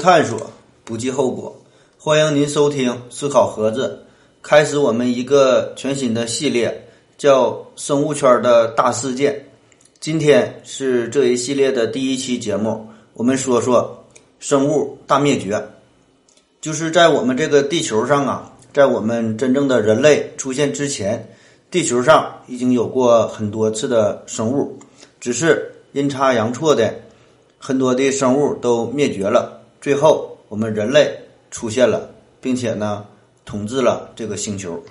探索，不计后果。欢迎您收听《思考盒子》，开始我们一个全新的系列，叫《生物圈的大事件》。今天是这一系列的第一期节目，我们说说生物大灭绝。就是在我们这个地球上啊，在我们真正的人类出现之前，地球上已经有过很多次的生物，只是阴差阳错的。很多的生物都灭绝了，最后我们人类出现了，并且呢统治了这个星球。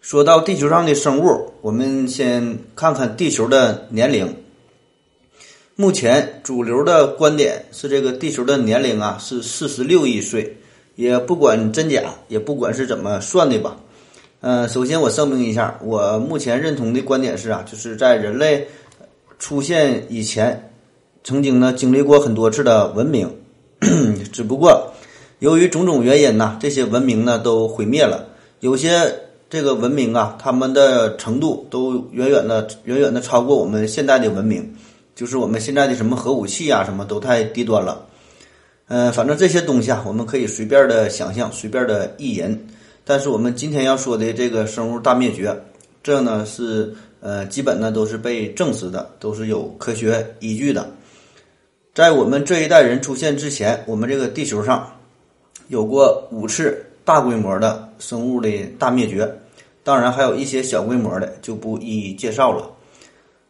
说到地球上的生物，我们先看看地球的年龄。目前主流的观点是，这个地球的年龄啊是四十六亿岁，也不管真假，也不管是怎么算的吧。嗯，首先我声明一下，我目前认同的观点是啊，就是在人类出现以前。曾经呢，经历过很多次的文明，只不过由于种种原因呢，这些文明呢都毁灭了。有些这个文明啊，他们的程度都远远的、远远的超过我们现在的文明，就是我们现在的什么核武器啊，什么都太低端了。嗯，反正这些东西啊，我们可以随便的想象，随便的意淫。但是我们今天要说的这个生物大灭绝，这呢是呃，基本呢都是被证实的，都是有科学依据的。在我们这一代人出现之前，我们这个地球上有过五次大规模的生物的大灭绝，当然还有一些小规模的就不一一介绍了。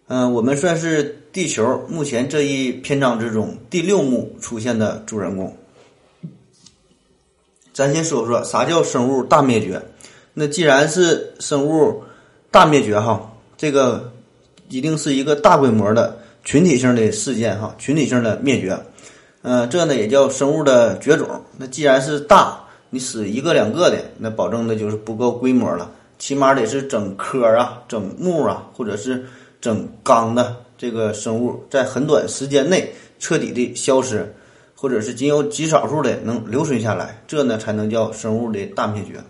嗯，我们算是地球目前这一篇章之中第六幕出现的主人公。咱先说说啥叫生物大灭绝。那既然是生物大灭绝哈，这个一定是一个大规模的。群体性的事件哈，群体性的灭绝，嗯，这呢也叫生物的绝种。那既然是大，你死一个两个的，那保证的就是不够规模了，起码得是整科啊、整目啊，或者是整纲的这个生物，在很短时间内彻底的消失，或者是仅有极少数的能留存下来，这呢才能叫生物的大灭绝。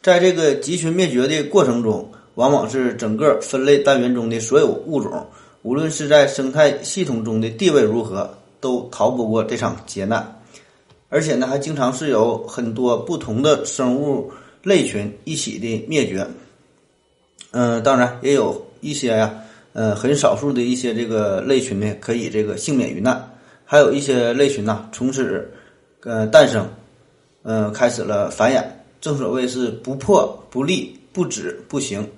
在这个集群灭绝的过程中，往往是整个分类单元中的所有物种。无论是在生态系统中的地位如何，都逃不过这场劫难，而且呢，还经常是有很多不同的生物类群一起的灭绝。嗯，当然也有一些呀，呃，很少数的一些这个类群呢，可以这个幸免于难，还有一些类群呢，从此呃诞生，嗯，开始了繁衍。正所谓是不破不立不止不行，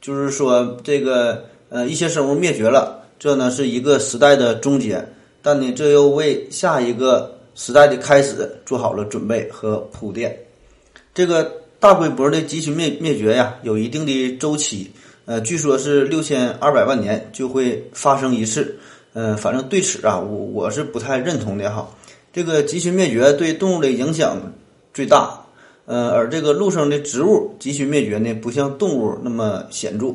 就是说这个。呃，一些生物灭绝了，这呢是一个时代的终结，但呢，这又为下一个时代的开始做好了准备和铺垫。这个大规模的集群灭灭绝呀，有一定的周期，呃，据说是六千二百万年就会发生一次。嗯，反正对此啊，我我是不太认同的哈。这个集群灭绝对动物的影响最大，呃，而这个陆生的植物集群灭绝呢，不像动物那么显著。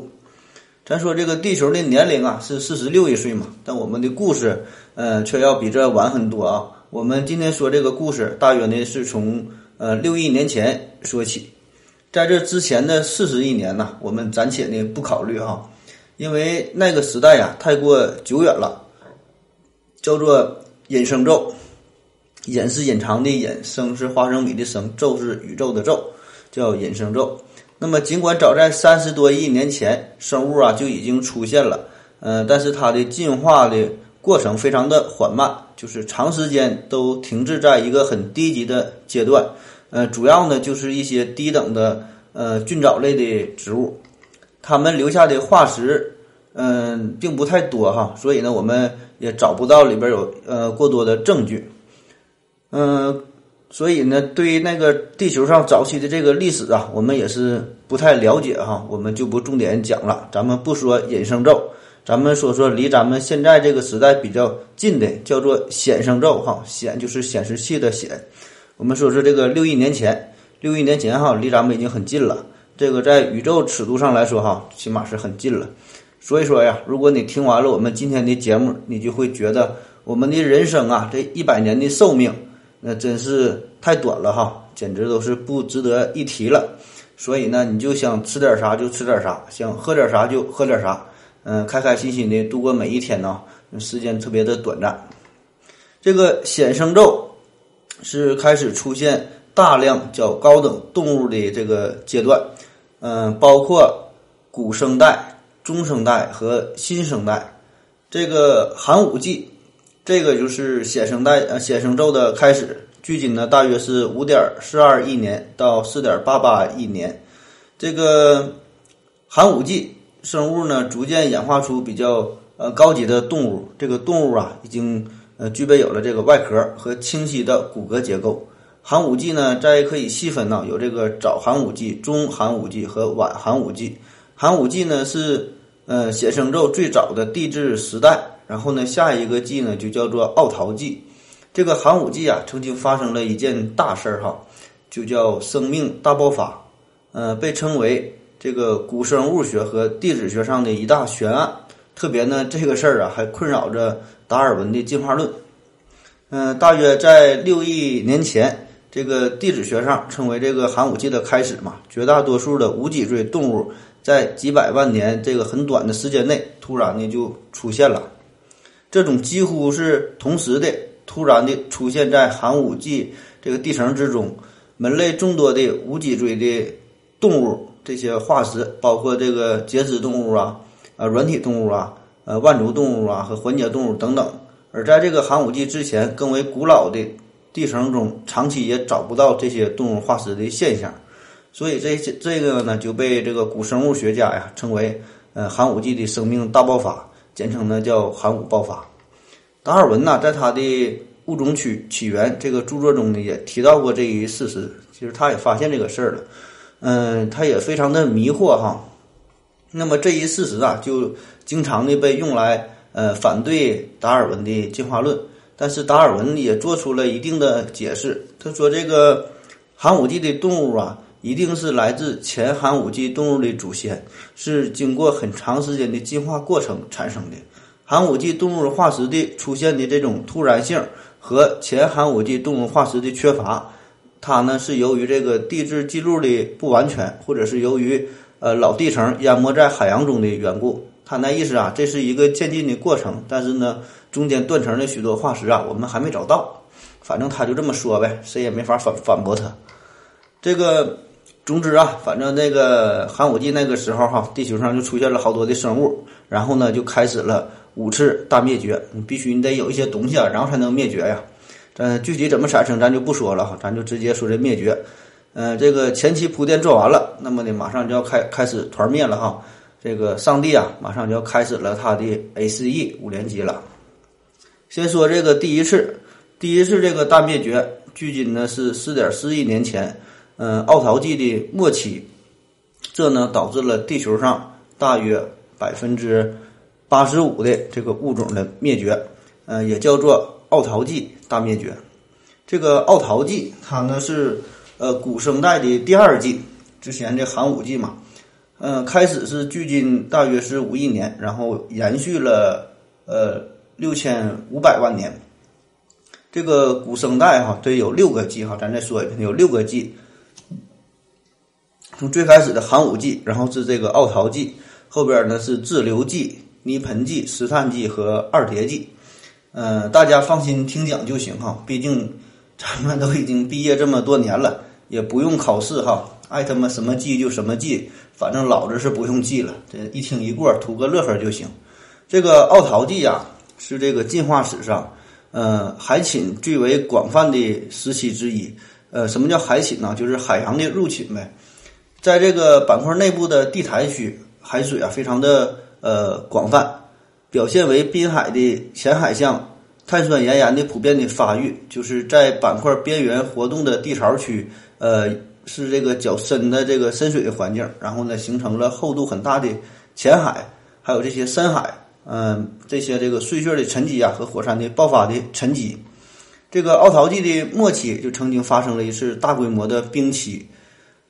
咱说这个地球的年龄啊是四十六亿岁嘛，但我们的故事，呃，却要比这晚很多啊。我们今天说这个故事，大约呢是从呃六亿年前说起，在这之前的四十亿年呢，我们暂且呢不考虑哈，因为那个时代呀太过久远了，叫做隐生宙，隐是隐藏的隐，生是花生米的生，宙是宇宙的宙，叫隐生宙。那么，尽管早在三十多亿年前，生物啊就已经出现了，呃，但是它的进化的过程非常的缓慢，就是长时间都停滞在一个很低级的阶段，呃，主要呢就是一些低等的呃菌藻类的植物，它们留下的化石，嗯，并不太多哈，所以呢，我们也找不到里边有呃过多的证据，嗯。所以呢，对于那个地球上早期的这个历史啊，我们也是不太了解哈，我们就不重点讲了。咱们不说隐生宙，咱们说说离咱们现在这个时代比较近的，叫做显生宙哈，显就是显示器的显。我们说说这个六亿年前，六亿年前哈，离咱们已经很近了。这个在宇宙尺度上来说哈，起码是很近了。所以说呀，如果你听完了我们今天的节目，你就会觉得我们的人生啊，这一百年的寿命。那真是太短了哈，简直都是不值得一提了。所以呢，你就想吃点啥就吃点啥，想喝点啥就喝点啥，嗯，开开心心的度过每一天呢。时间特别的短暂。这个显生咒是开始出现大量较高等动物的这个阶段，嗯，包括古生代、中生代和新生代。这个寒武纪，这个就是显生代呃显生宙的开始，距今呢大约是五点四二亿年到四点八八亿年。这个寒武纪生物呢逐渐演化出比较呃高级的动物，这个动物啊已经呃具备有了这个外壳和清晰的骨骼结构。寒武纪呢再可以细分呢，有这个早寒武纪、中寒武纪和晚寒武纪。寒武纪呢是。呃，显生宙最早的地质时代，然后呢，下一个纪呢就叫做奥陶纪。这个寒武纪啊，曾经发生了一件大事儿哈，就叫生命大爆发。呃，被称为这个古生物学和地质学上的一大悬案。特别呢，这个事儿啊，还困扰着达尔文的进化论。嗯，大约在六亿年前，这个地质学上称为这个寒武纪的开始嘛。绝大多数的无脊椎动物。在几百万年这个很短的时间内，突然的就出现了，这种几乎是同时的突然的出现在寒武纪这个地层之中，门类众多的无脊椎的动物这些化石，包括这个节肢动物啊、呃软体动物啊、呃腕足动物啊和环节动物等等。而在这个寒武纪之前，更为古老的地层中，长期也找不到这些动物化石的现象。所以这些这个呢就被这个古生物学家呀称为呃寒武纪的生命大爆发，简称呢叫寒武爆发。达尔文呢在他的《物种起起源》这个著作中呢也提到过这一事实，其实他也发现这个事儿了，嗯，他也非常的迷惑哈。那么这一事实啊就经常的被用来呃反对达尔文的进化论，但是达尔文也做出了一定的解释，他说这个寒武纪的动物啊。一定是来自前寒武纪动物的祖先，是经过很长时间的进化过程产生的。寒武纪动物化石的出现的这种突然性和前寒武纪动物化石的缺乏，它呢是由于这个地质记录的不完全，或者是由于呃老地层淹没在海洋中的缘故。他那意思啊，这是一个渐进的过程，但是呢，中间断层的许多化石啊，我们还没找到。反正他就这么说呗，谁也没法反反驳他。这个。总之啊，反正那个寒武纪那个时候哈，地球上就出现了好多的生物，然后呢就开始了五次大灭绝。你必须你得有一些东西啊，然后才能灭绝呀。咱具体怎么产生，咱就不说了哈，咱就直接说这灭绝。嗯，这个前期铺垫做完了，那么呢马上就要开开始团灭了哈。这个上帝啊，马上就要开始了他的 A 四 E 五连击了。先说这个第一次，第一次这个大灭绝，距今呢是四点四亿年前。嗯，奥陶纪的末期，这呢导致了地球上大约百分之八十五的这个物种的灭绝，嗯，也叫做奥陶纪大灭绝。这个奥陶纪它呢是呃古生代的第二纪，之前这寒武纪嘛，嗯，开始是距今大约是五亿年，然后延续了呃六千五百万年。这个古生代哈，这有六个纪哈，咱再说一遍，有六个纪。从最开始的寒武纪，然后是这个奥陶纪，后边呢是滞留纪、泥盆纪、石炭纪和二叠纪。嗯，大家放心听讲就行哈，毕竟咱们都已经毕业这么多年了，也不用考试哈，爱他妈什么记就什么记，反正老子是不用记了，这一听一过，图个乐呵就行。这个奥陶纪呀，是这个进化史上，呃，海侵最为广泛的时期之一。呃，什么叫海侵呢？就是海洋的入侵呗。在这个板块内部的地台区，海水啊非常的呃广泛，表现为滨海的浅海象碳酸盐盐的普遍的发育，就是在板块边缘活动的地槽区，呃是这个较深的这个深水的环境，然后呢形成了厚度很大的浅海，还有这些深海，嗯这些这个碎屑的沉积啊和火山的爆发的沉积，这个奥陶纪的末期就曾经发生了一次大规模的冰期。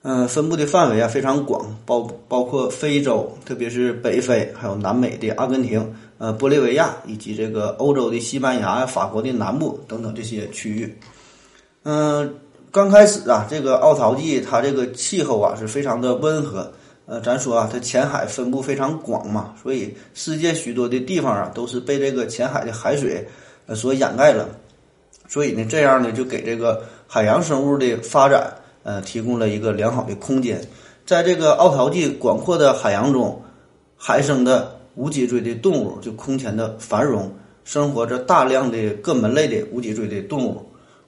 嗯，分布的范围啊非常广，包包括非洲，特别是北非，还有南美的阿根廷、呃玻利维亚，以及这个欧洲的西班牙、法国的南部等等这些区域。嗯，刚开始啊，这个奥陶纪它这个气候啊是非常的温和。呃，咱说啊，它浅海分布非常广嘛，所以世界许多的地方啊都是被这个浅海的海水呃所掩盖了。所以呢，这样呢就给这个海洋生物的发展呃提供了一个良好的空间。在这个奥陶纪广阔的海洋中，海生的无脊椎的动物就空前的繁荣，生活着大量的各门类的无脊椎的动物。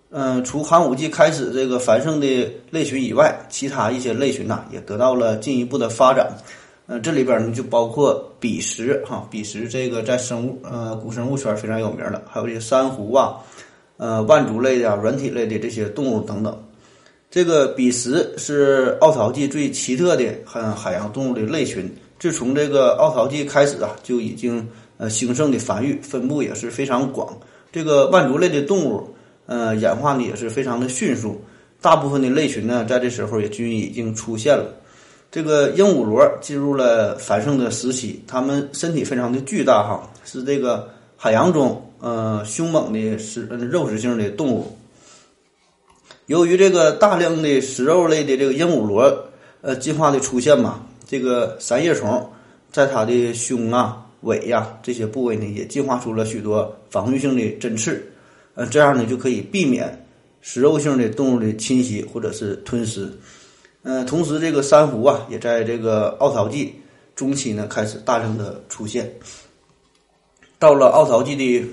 嗯，除寒武纪开始这个繁盛的类群以外，其他一些类群呐也得到了进一步的发展。嗯，这里边呢就包括比什哈，比什这个在生物呃古生物圈非常有名的，还有这些珊瑚啊，呃腕足类的、软体类的这些动物等等。这个比什是奥陶纪最奇特的海海洋动物的类群，自从这个奥陶纪开始啊，就已经呃兴盛的繁育，分布也是非常广。这个腕足类的动物。呃，演化呢也是非常的迅速，大部分的类群呢，在这时候也均已经出现了。这个鹦鹉螺进入了繁盛的时期，它们身体非常的巨大哈，是这个海洋中呃凶猛的食肉食性的动物。由于这个大量的食肉类的这个鹦鹉螺呃进化的出现嘛，这个三叶虫在它的胸啊、尾呀这些部位呢，也进化出了许多防御性的针刺。呃，这样呢就可以避免食肉性的动物的侵袭或者是吞食。呃，同时这个珊瑚啊，也在这个奥陶纪中期呢开始大量的出现。到了奥陶纪的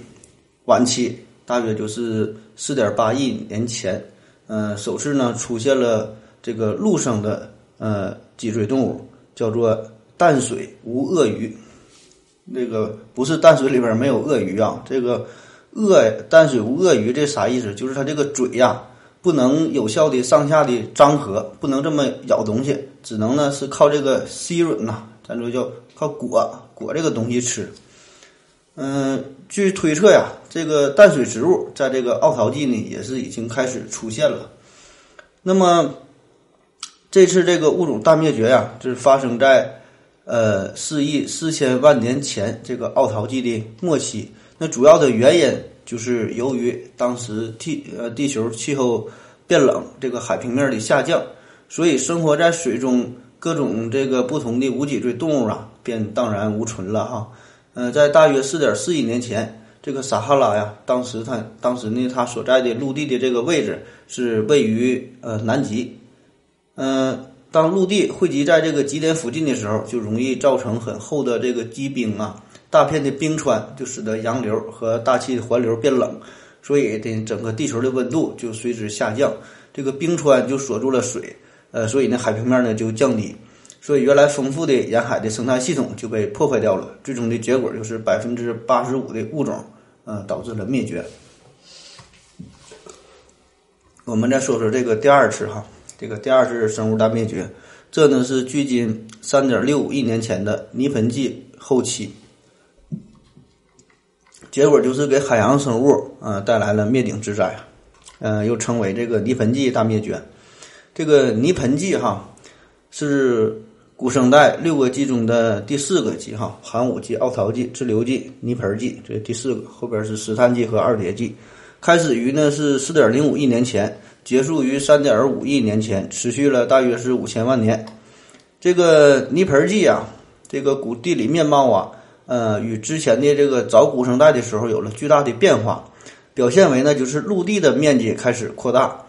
晚期，大约就是四点八亿年前，嗯，首次呢出现了这个陆生的呃脊椎动物，叫做淡水无鳄鱼。那个不是淡水里边没有鳄鱼啊，这个。鳄淡水无鳄鱼这啥意思？就是它这个嘴呀，不能有效的上下的张合，不能这么咬东西，只能呢是靠这个吸吮呐，咱说叫靠裹裹这个东西吃。嗯，据推测呀，这个淡水植物在这个奥陶纪呢也是已经开始出现了。那么这次这个物种大灭绝呀，就是发生在呃四亿四千万年前这个奥陶纪的末期。那主要的原因就是由于当时地呃地球气候变冷，这个海平面的下降，所以生活在水中各种这个不同的无脊椎动物啊，便荡然无存了哈。呃，在大约四点四亿年前，这个撒哈拉呀，当时它当时呢，它所在的陆地的这个位置是位于呃南极。嗯，当陆地汇集在这个极点附近的时候，就容易造成很厚的这个积冰啊。大片的冰川就使得洋流和大气环流变冷，所以的整个地球的温度就随之下降。这个冰川就锁住了水，呃，所以呢海平面呢就降低，所以原来丰富的沿海的生态系统就被破坏掉了。最终的结果就是百分之八十五的物种，呃，导致了灭绝。我们再说说这个第二次哈，这个第二次生物大灭绝，这呢是距今三点六亿年前的泥盆纪后期。结果就是给海洋生物啊带来了灭顶之灾，嗯，又称为这个泥盆纪大灭绝。这个泥盆纪哈是古生代六个纪中的第四个纪哈，寒武纪、奥陶纪、志留纪、泥盆纪，这第四个，后边是石炭纪和二叠纪。开始于呢是四点零五亿年前，结束于三点五亿年前，持续了大约是五千万年。这个泥盆纪啊，这个古地理面貌啊。呃，与之前的这个早古生代的时候有了巨大的变化，表现为呢就是陆地的面积开始扩大，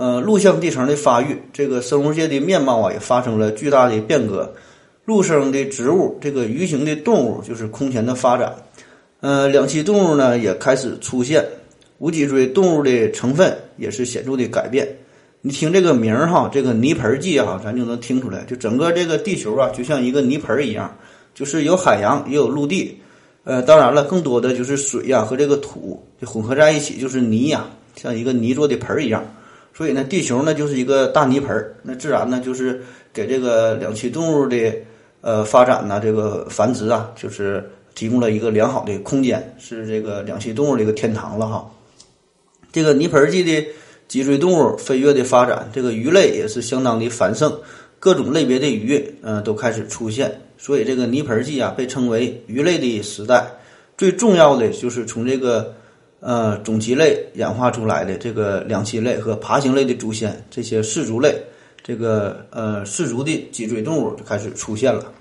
呃，陆相地层的发育，这个生物界的面貌啊也发生了巨大的变革，陆生的植物，这个鱼形的动物就是空前的发展，呃，两栖动物呢也开始出现，无脊椎动物的成分也是显著的改变。你听这个名儿哈，这个泥盆纪哈，咱就能听出来，就整个这个地球啊，就像一个泥盆一样。就是有海洋也有陆地，呃，当然了，更多的就是水呀和这个土就混合在一起，就是泥呀，像一个泥做的盆一样。所以呢，地球呢就是一个大泥盆儿，那自然呢就是给这个两栖动物的呃发展呢，这个繁殖啊，就是提供了一个良好的空间，是这个两栖动物的一个天堂了哈。这个泥盆纪的脊椎动物飞跃的发展，这个鱼类也是相当的繁盛，各种类别的鱼嗯都开始出现。所以这个泥盆纪啊，被称为鱼类的时代。最重要的就是从这个呃种脐类演化出来的这个两栖类和爬行类的祖先，这些四足类，这个呃四足的脊椎动物就开始出现了。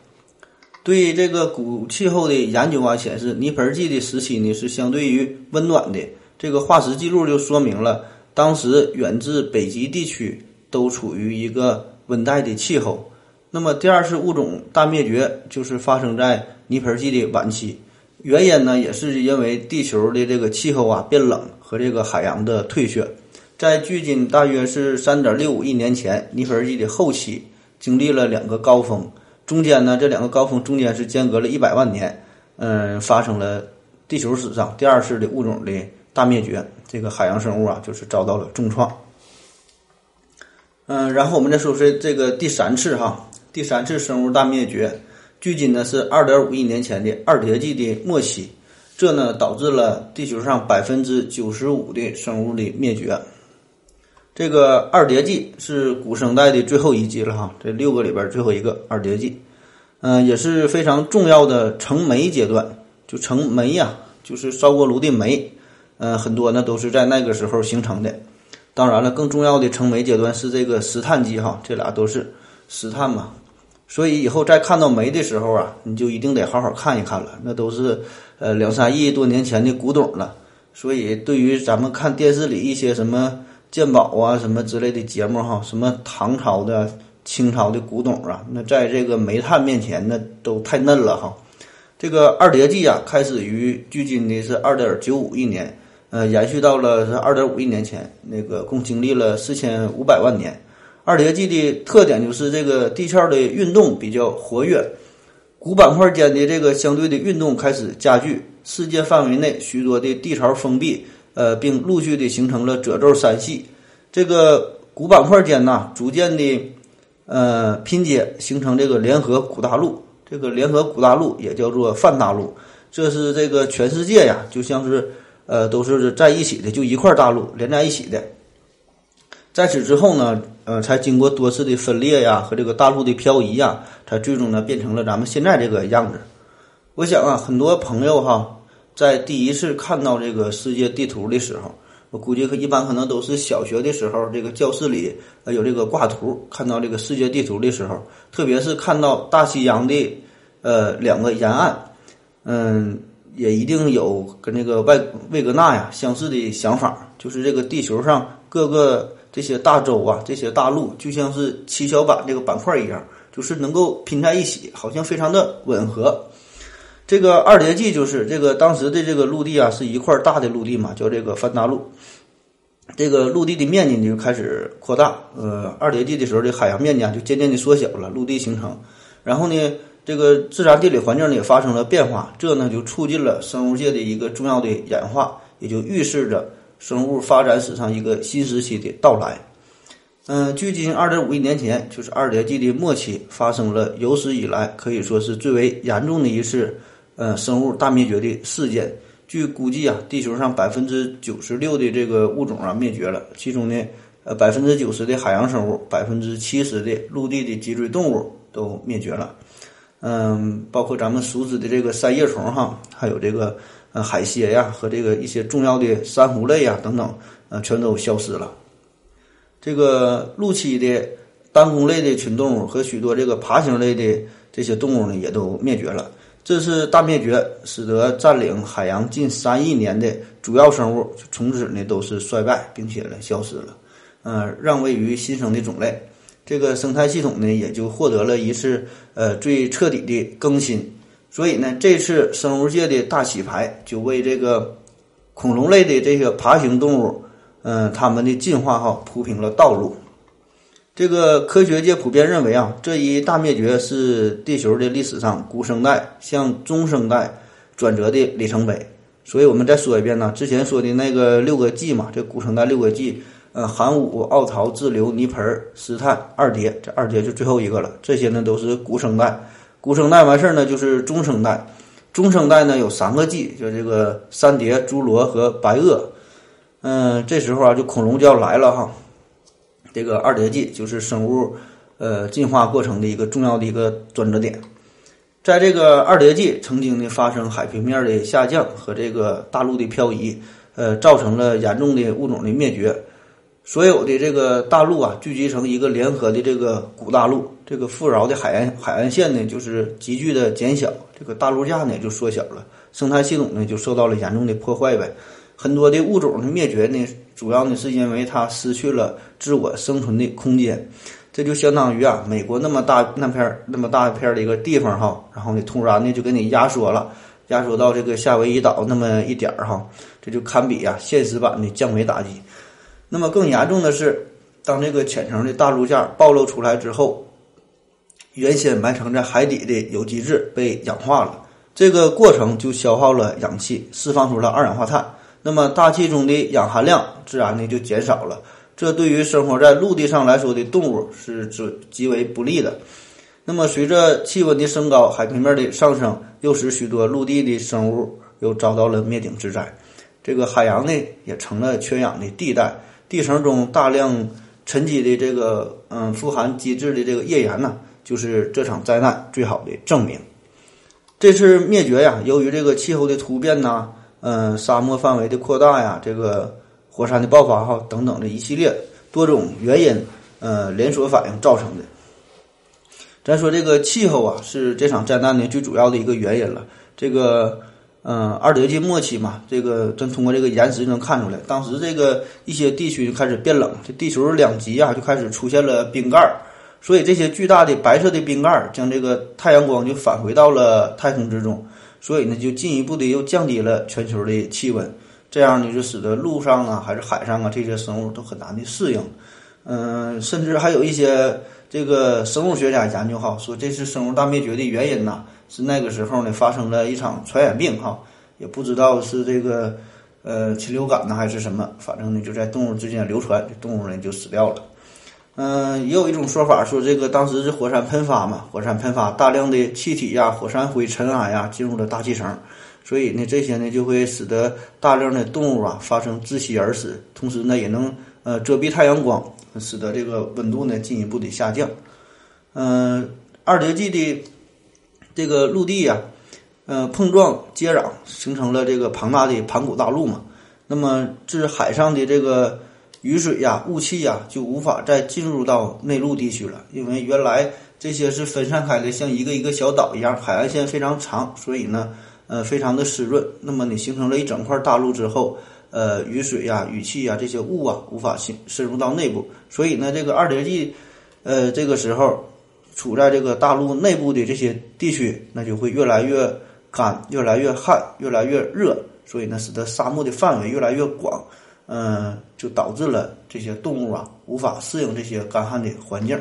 对这个古气候的研究啊，显示泥盆纪的时期呢是相对于温暖的，这个化石记录就说明了，当时远至北极地区都处于一个温带的气候。那么第二次物种大灭绝就是发生在泥盆纪的晚期，原因呢也是因为地球的这个气候啊变冷和这个海洋的退却。在距今大约是三点六五亿年前，泥盆纪的后期经历了两个高峰，中间呢这两个高峰中间是间隔了一百万年，嗯，发生了地球史上第二次的物种的大灭绝，这个海洋生物啊就是遭到了重创。嗯，然后我们再说说这个第三次哈，第三次生物大灭绝，距今呢是二点五亿年前的二叠纪的末期，这呢导致了地球上百分之九十五的生物的灭绝。这个二叠纪是古生代的最后一纪了哈，这六个里边最后一个二叠纪，嗯，也是非常重要的成煤阶段，就成煤呀，就是烧锅炉的煤，嗯，很多呢都是在那个时候形成的。当然了，更重要的成煤阶段是这个石炭纪哈，这俩都是石炭嘛，所以以后再看到煤的时候啊，你就一定得好好看一看了，那都是呃两三亿多年前的古董了。所以对于咱们看电视里一些什么。鉴宝啊，什么之类的节目哈，什么唐朝的、清朝的古董啊，那在这个煤炭面前，那都太嫩了哈。这个二叠纪啊，开始于距今的是二点九五亿年，呃，延续到了是二点五亿年前，那个共经历了四千五百万年。二叠纪的特点就是这个地壳的运动比较活跃，古板块间的这个相对的运动开始加剧，世界范围内许多的地槽封闭。呃，并陆续的形成了褶皱山系，这个古板块间呐，逐渐的呃拼接形成这个联合古大陆。这个联合古大陆也叫做泛大陆，这是这个全世界呀，就像是呃都是在一起的，就一块大陆连在一起的。在此之后呢，呃，才经过多次的分裂呀和这个大陆的漂移呀，才最终呢变成了咱们现在这个样子。我想啊，很多朋友哈。在第一次看到这个世界地图的时候，我估计一般可能都是小学的时候，这个教室里呃有这个挂图，看到这个世界地图的时候，特别是看到大西洋的呃两个沿岸，嗯，也一定有跟这个外魏格纳呀相似的想法，就是这个地球上各个这些大洲啊，这些大陆就像是七巧板这个板块一样，就是能够拼在一起，好像非常的吻合。这个二叠纪就是这个当时的这个陆地啊，是一块大的陆地嘛，叫这个泛大陆。这个陆地的面积呢就开始扩大，呃，二叠纪的时候，这海洋面积啊就渐渐的缩小了，陆地形成。然后呢，这个自然地理环境呢也发生了变化，这呢就促进了生物界的一个重要的演化，也就预示着生物发展史上一个新时期的到来。嗯，距今二点五亿年前，就是二叠纪的末期，发生了有史以来可以说是最为严重的一次。呃，生物大灭绝的事件，据估计啊，地球上百分之九十六的这个物种啊灭绝了，其中呢，呃，百分之九十的海洋生物，百分之七十的陆地的脊椎动物都灭绝了。嗯，包括咱们熟知的这个三叶虫哈，还有这个呃海蝎呀和这个一些重要的珊瑚类呀等等，呃，全都消失了。这个陆栖的单弓类的群动物和许多这个爬行类的这些动物呢，也都灭绝了。这是大灭绝，使得占领海洋近三亿年的主要生物从此呢都是衰败，并且呢消失了，呃，让位于新生的种类。这个生态系统呢也就获得了一次呃最彻底的更新。所以呢，这次生物界的大洗牌就为这个恐龙类的这些爬行动物，嗯，它们的进化哈铺平了道路。这个科学界普遍认为啊，这一大灭绝是地球的历史上古生代向中生代转折的里程碑。所以我们再说一遍呢，之前说的那个六个纪嘛，这古生代六个纪，呃，寒武、奥陶、志留、泥盆、石炭、二叠，这二叠就最后一个了。这些呢都是古生代，古生代完事儿呢就是中生代，中生代呢有三个纪，就这个三叠、侏罗和白垩。嗯，这时候啊，就恐龙就要来了哈。这个二叠纪就是生物呃进化过程的一个重要的一个转折点，在这个二叠纪曾经呢发生海平面的下降和这个大陆的漂移，呃造成了严重的物种的灭绝，所有的这个大陆啊聚集成一个联合的这个古大陆，这个富饶的海岸海岸线呢就是急剧的减小，这个大陆架呢就缩小了，生态系统呢就受到了严重的破坏呗。很多的物种的灭绝呢，主要呢是因为它失去了自我生存的空间。这就相当于啊，美国那么大那片儿那么大一片儿的一个地方哈，然后呢突然呢就给你压缩了，压缩到这个夏威夷岛那么一点儿哈，这就堪比啊现实版的降维打击。那么更严重的是，当这个浅层的大陆架暴露出来之后，原先埋藏在海底的有机质被氧化了，这个过程就消耗了氧气，释放出了二氧化碳，那么大气中的氧含量自然呢就减少了。这对于生活在陆地上来说的动物是极极为不利的。那么，随着气温的升高，海平面的上升，又使许多陆地的生物又遭到了灭顶之灾。这个海洋呢，也成了缺氧的地带，地层中大量沉积的这个嗯富含基质的这个页岩呢，就是这场灾难最好的证明。这次灭绝呀，由于这个气候的突变呐，嗯，沙漠范围的扩大呀，这个。火山的爆发哈等等的一系列多种原因，呃，连锁反应造成的。咱说这个气候啊，是这场灾难的最主要的一个原因了。这个，嗯，二叠纪末期嘛，这个咱通过这个岩石就能看出来，当时这个一些地区就开始变冷，这地球两极啊就开始出现了冰盖儿，所以这些巨大的白色的冰盖儿将这个太阳光就返回到了太空之中，所以呢，就进一步的又降低了全球的气温。这样呢，就使得陆上啊，还是海上啊，这些生物都很难的适应。嗯，甚至还有一些这个生物学家研究哈，说这是生物大灭绝的原因呐，是那个时候呢发生了一场传染病哈，也不知道是这个呃禽流感呢还是什么，反正呢就在动物之间流传，动物呢就死掉了。嗯，也有一种说法说这个当时是火山喷发嘛，火山喷发大量的气体呀、火山灰、尘埃呀进入了大气层。所以呢，这些呢就会使得大量的动物啊发生窒息而死，同时呢也能呃遮蔽太阳光，使得这个温度呢进一步的下降。嗯，二叠纪的这个陆地呀，呃碰撞接壤形成了这个庞大的盘古大陆嘛。那么至海上的这个雨水呀、雾气呀就无法再进入到内陆地区了，因为原来这些是分散开的，像一个一个小岛一样，海岸线非常长，所以呢。呃，非常的湿润。那么你形成了一整块大陆之后，呃，雨水呀、雨气呀这些雾啊，无法深深入到内部。所以呢，这个二叠纪，呃，这个时候处在这个大陆内部的这些地区，那就会越来越干、越来越旱、越来越热。所以呢，使得沙漠的范围越来越广，嗯，就导致了这些动物啊无法适应这些干旱的环境。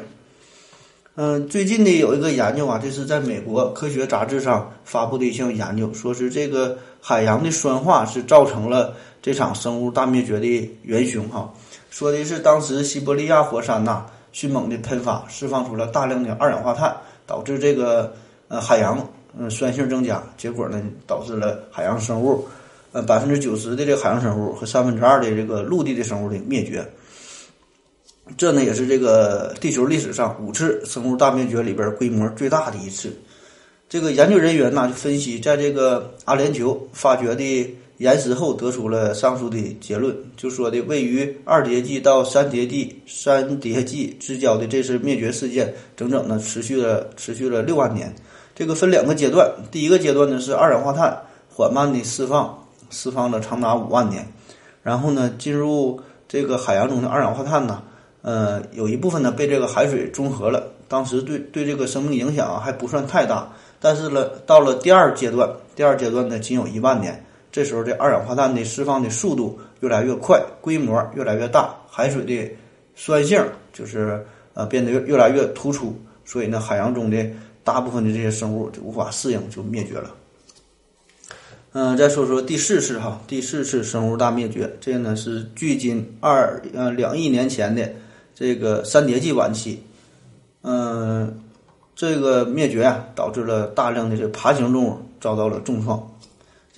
嗯，最近的有一个研究啊，这是在美国科学杂志上发布的一项研究，说是这个海洋的酸化是造成了这场生物大灭绝的元凶哈。说的是当时西伯利亚火山呐迅猛的喷发，释放出了大量的二氧化碳，导致这个呃海洋嗯酸性增加，结果呢导致了海洋生物呃百分之九十的这个海洋生物和三分之二的这个陆地的生物的灭绝。这呢也是这个地球历史上五次生物大灭绝里边规模最大的一次。这个研究人员呢就分析，在这个阿联酋发掘的岩石后，得出了上述的结论，就说的位于二叠纪到三叠纪三叠纪之交的这次灭绝事件，整整呢持续了持续了六万年。这个分两个阶段，第一个阶段呢是二氧化碳缓慢的释放，释放了长达五万年，然后呢进入这个海洋中的二氧化碳呢。呃，有一部分呢被这个海水中和了，当时对对这个生命影响啊还不算太大。但是呢，到了第二阶段，第二阶段呢仅有一万年，这时候这二氧化碳的释放的速度越来越快，规模越来越大，海水的酸性就是呃变得越越来越突出，所以呢，海洋中的大部分的这些生物就无法适应，就灭绝了。嗯，再说说第四次哈，第四次生物大灭绝，这个呢是距今二呃两亿年前的。这个三叠纪晚期，嗯，这个灭绝啊，导致了大量的这爬行动物遭到了重创。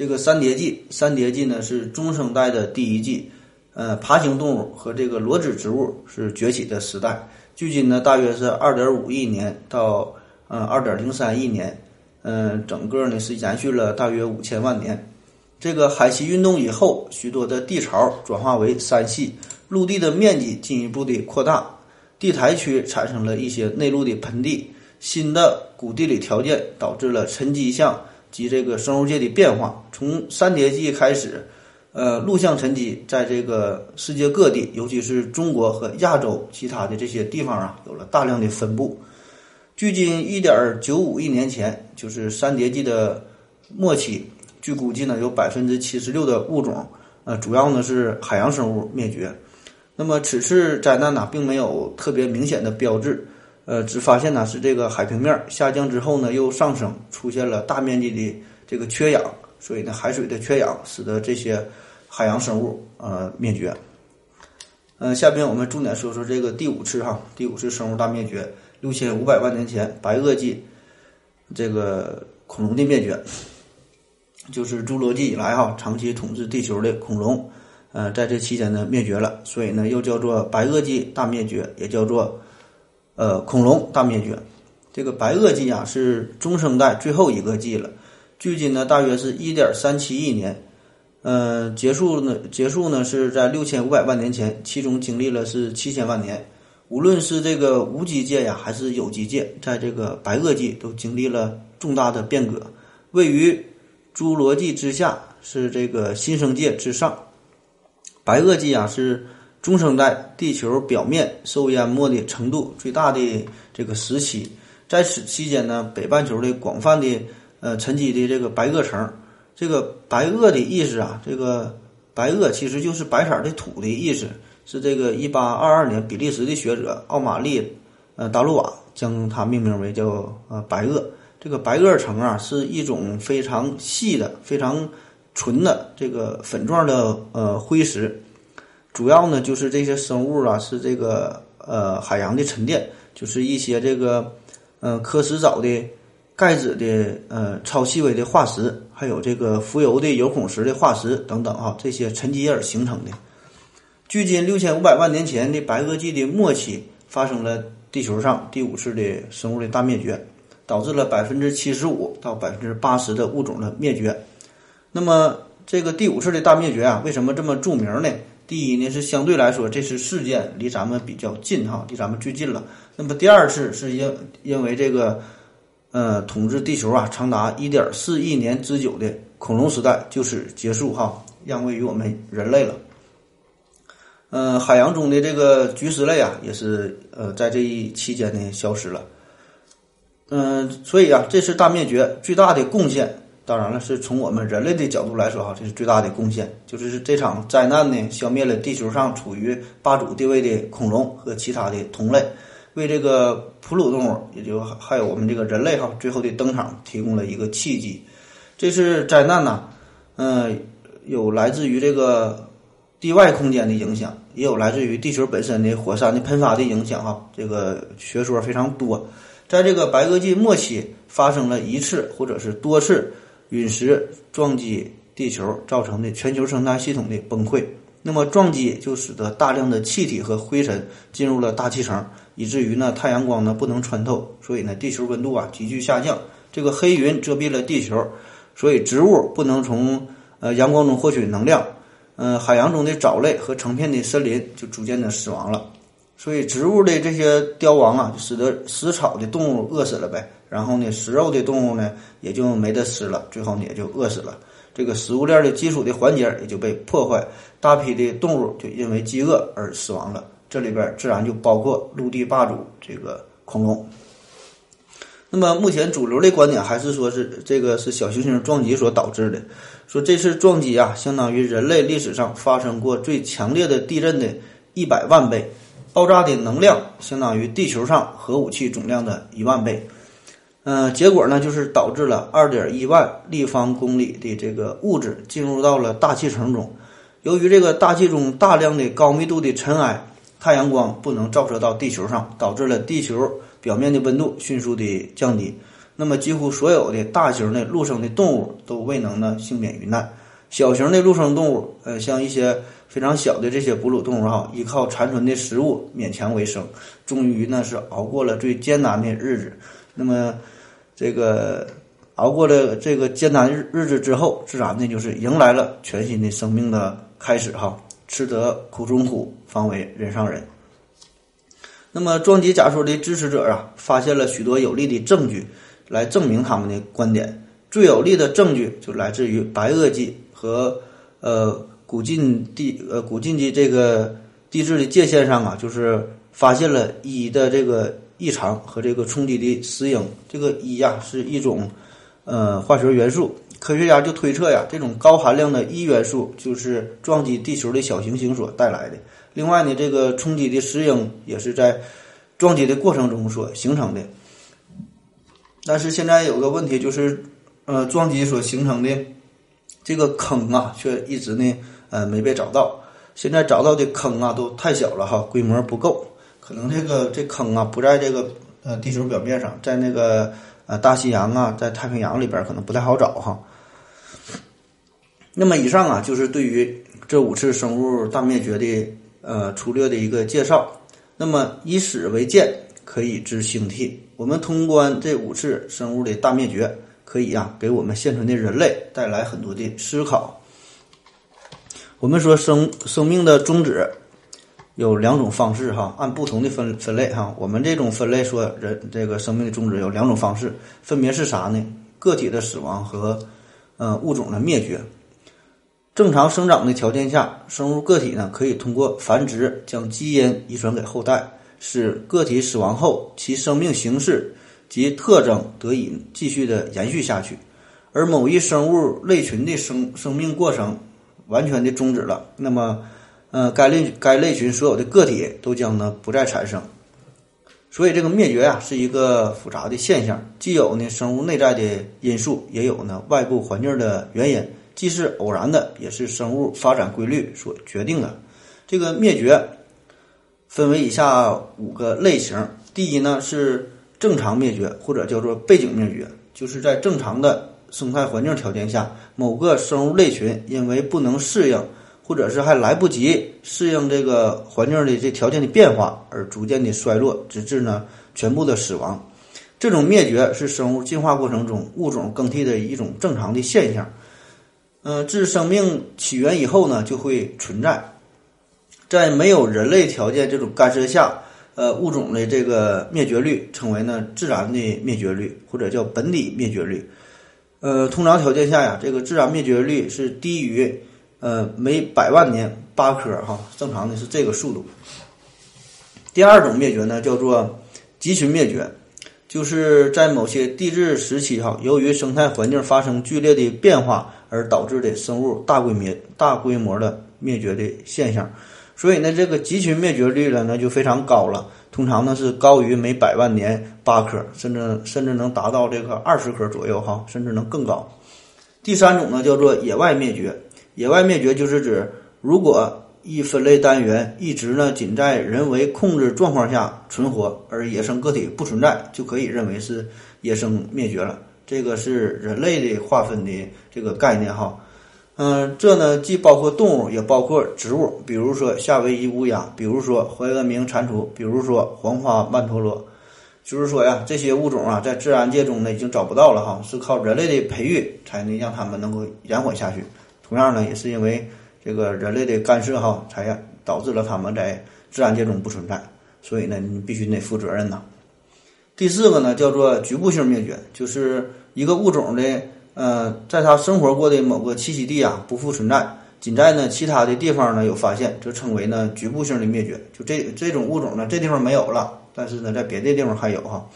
这个三叠纪，三叠纪呢是中生代的第一纪，呃，爬行动物和这个裸子植物是崛起的时代。距今呢大约是二点五亿年到嗯二点零三亿年，嗯，整个呢是延续了大约五千万年。这个海溪运动以后，许多的地槽转化为山系。陆地的面积进一步的扩大，地台区产生了一些内陆的盆地，新的古地理条件导致了沉积向及这个生物界的变化。从三叠纪开始，呃，陆相沉积在这个世界各地，尤其是中国和亚洲其他的这些地方啊，有了大量的分布。距今一点九五亿年前，就是三叠纪的末期，据估计呢，有百分之七十六的物种，呃，主要呢是海洋生物灭绝。那么此次灾难呢，并没有特别明显的标志，呃，只发现呢是这个海平面下降之后呢又上升，出现了大面积的这个缺氧。所以呢，海水的缺氧使得这些海洋生物呃灭绝。嗯，下边我们重点说说这个第五次哈，第五次生物大灭绝，六千五百万年前白垩纪这个恐龙的灭绝，就是侏罗纪以来哈长期统治地球的恐龙，呃，在这期间呢灭绝了，所以呢又叫做白垩纪大灭绝，也叫做呃恐龙大灭绝。这个白垩纪啊是中生代最后一个纪了。距今呢，大约是一点三七亿年，呃，结束呢，结束呢是在六千五百万年前，其中经历了是七千万年。无论是这个无机界呀，还是有机界，在这个白垩纪都经历了重大的变革。位于侏罗纪之下，是这个新生界之上。白垩纪啊，是中生代地球表面受淹没的程度最大的这个时期。在此期间呢，北半球的广泛的。呃，沉积的这个白垩层，这个白垩的意思啊，这个白垩其实就是白色的土的意思，是这个一八二二年比利时的学者奥马利呃达鲁瓦将它命名为叫呃白垩。这个白垩层啊，是一种非常细的、非常纯的这个粉状的呃灰石，主要呢就是这些生物啊是这个呃海洋的沉淀，就是一些这个呃科石藻的。钙质的呃超细微的化石，还有这个浮游的有孔石的化石等等啊，这些沉积而形成的。距今六千五百万年前的白垩纪的末期，发生了地球上第五次的生物的大灭绝，导致了百分之七十五到百分之八十的物种的灭绝。那么这个第五次的大灭绝啊，为什么这么著名呢？第一呢是相对来说这次事件离咱们比较近哈，离咱们最近了。那么第二次是因因为这个。呃，统治地球啊，长达一点四亿年之久的恐龙时代就此结束哈，让位于我们人类了。呃，海洋中的这个菊石类啊，也是呃在这一期间呢消失了。嗯，所以啊，这次大灭绝最大的贡献，当然了，是从我们人类的角度来说哈，这是最大的贡献，就是这场灾难呢，消灭了地球上处于霸主地位的恐龙和其他的同类。为这个哺乳动物，也就还有我们这个人类哈，最后的登场提供了一个契机。这次灾难呢，嗯，有来自于这个地外空间的影响，也有来自于地球本身的火山的喷发的影响哈。这个学说非常多。在这个白垩纪末期，发生了一次或者是多次陨石撞击地球造成的全球生态系统的崩溃。那么撞击就使得大量的气体和灰尘进入了大气层。以至于呢，太阳光呢不能穿透，所以呢，地球温度啊急剧下降。这个黑云遮蔽了地球，所以植物不能从呃阳光中获取能量。嗯，海洋中的藻类和成片的森林就逐渐的死亡了。所以植物的这些凋亡啊，就使得食草的动物饿死了呗。然后呢，食肉的动物呢也就没得吃了，最后呢也就饿死了。这个食物链的基础的环节也就被破坏，大批的动物就因为饥饿而死亡了。这里边自然就包括陆地霸主这个恐龙。那么目前主流的观点还是说是这个是小行星撞击所导致的，说这次撞击啊，相当于人类历史上发生过最强烈的地震的一百万倍，爆炸的能量相当于地球上核武器总量的一万倍。嗯，结果呢就是导致了二点一万立方公里的这个物质进入到了大气层中，由于这个大气中大量的高密度的尘埃。太阳光不能照射到地球上，导致了地球表面的温度迅速的降低。那么，几乎所有的大型的陆生的动物都未能呢幸免于难。小型的陆生动物，呃，像一些非常小的这些哺乳动物哈，依靠残存的食物勉强为生，终于呢是熬过了最艰难的日子。那么，这个熬过了这个艰难日日子之后，自然呢就是迎来了全新的生命的开始哈。吃得苦中苦，方为人上人。那么，撞击假说的支持者啊，发现了许多有力的证据来证明他们的观点。最有力的证据就来自于白垩纪和呃古晋地呃古晋的这个地质的界限上啊，就是发现了一的这个异常和这个冲击的石英。这个一呀是一种呃化学元素，科学家就推测呀，这种高含量的一元素就是撞击地球的小行星所带来的。另外呢，这个冲击的石英也是在撞击的过程中所形成的。但是现在有个问题就是，呃，撞击所形成的这个坑啊，却一直呢，呃，没被找到。现在找到的坑啊，都太小了哈，规模不够。可能这个这坑啊，不在这个呃地球表面上，在那个呃大西洋啊，在太平洋里边可能不太好找哈。那么以上啊，就是对于这五次生物大灭绝的呃粗略的一个介绍。那么以史为鉴，可以知兴替。我们通关这五次生物的大灭绝，可以呀给我们现存的人类带来很多的思考。我们说生生命的终止有两种方式哈，按不同的分分类哈。我们这种分类说人这个生命的终止有两种方式，分别是啥呢？个体的死亡和呃物种的灭绝。正常生长的条件下，生物个体呢可以通过繁殖将基因遗传给后代。使个体死亡后，其生命形式及特征得以继续的延续下去，而某一生物类群的生生命过程完全的终止了，那么，呃，该类该类群所有的个体都将呢不再产生。所以，这个灭绝呀是一个复杂的现象，既有呢生物内在的因素，也有呢外部环境的原因，既是偶然的，也是生物发展规律所决定的。这个灭绝。分为以下五个类型。第一呢是正常灭绝，或者叫做背景灭绝，就是在正常的生态环境条件下，某个生物类群因为不能适应，或者是还来不及适应这个环境的这条件的变化，而逐渐的衰落，直至呢全部的死亡。这种灭绝是生物进化过程中物种更替的一种正常的现象。嗯，自生命起源以后呢，就会存在。在没有人类条件这种干涉下，呃，物种的这个灭绝率称为呢自然的灭绝率，或者叫本体灭绝率。呃，通常条件下呀，这个自然灭绝率是低于呃每百万年八颗哈，正常的是这个速度。第二种灭绝呢叫做集群灭绝，就是在某些地质时期哈，由于生态环境发生剧烈的变化而导致的生物大规模大规模的灭绝的现象。所以呢，这个集群灭绝率呢，那就非常高了。通常呢是高于每百万年八颗，甚至甚至能达到这个二十颗左右哈，甚至能更高。第三种呢叫做野外灭绝。野外灭绝就是指，如果一分类单元一直呢仅在人为控制状况下存活，而野生个体不存在，就可以认为是野生灭绝了。这个是人类的划分的这个概念哈。嗯，这呢既包括动物，也包括植物，比如说夏威夷乌鸦，比如说怀俄明蟾蜍，比如说黄花曼陀罗。就是说呀，这些物种啊，在自然界中呢已经找不到了哈，是靠人类的培育才能让它们能够延缓下去。同样呢，也是因为这个人类的干涉哈，才导致了它们在自然界中不存在。所以呢，你必须得负责任呐。第四个呢，叫做局部性灭绝，就是一个物种的。呃，在它生活过的某个栖息地啊，不复存在，仅在呢其他的地方呢有发现，就称为呢局部性的灭绝。就这这种物种呢，这地方没有了，但是呢在别的地方还有哈。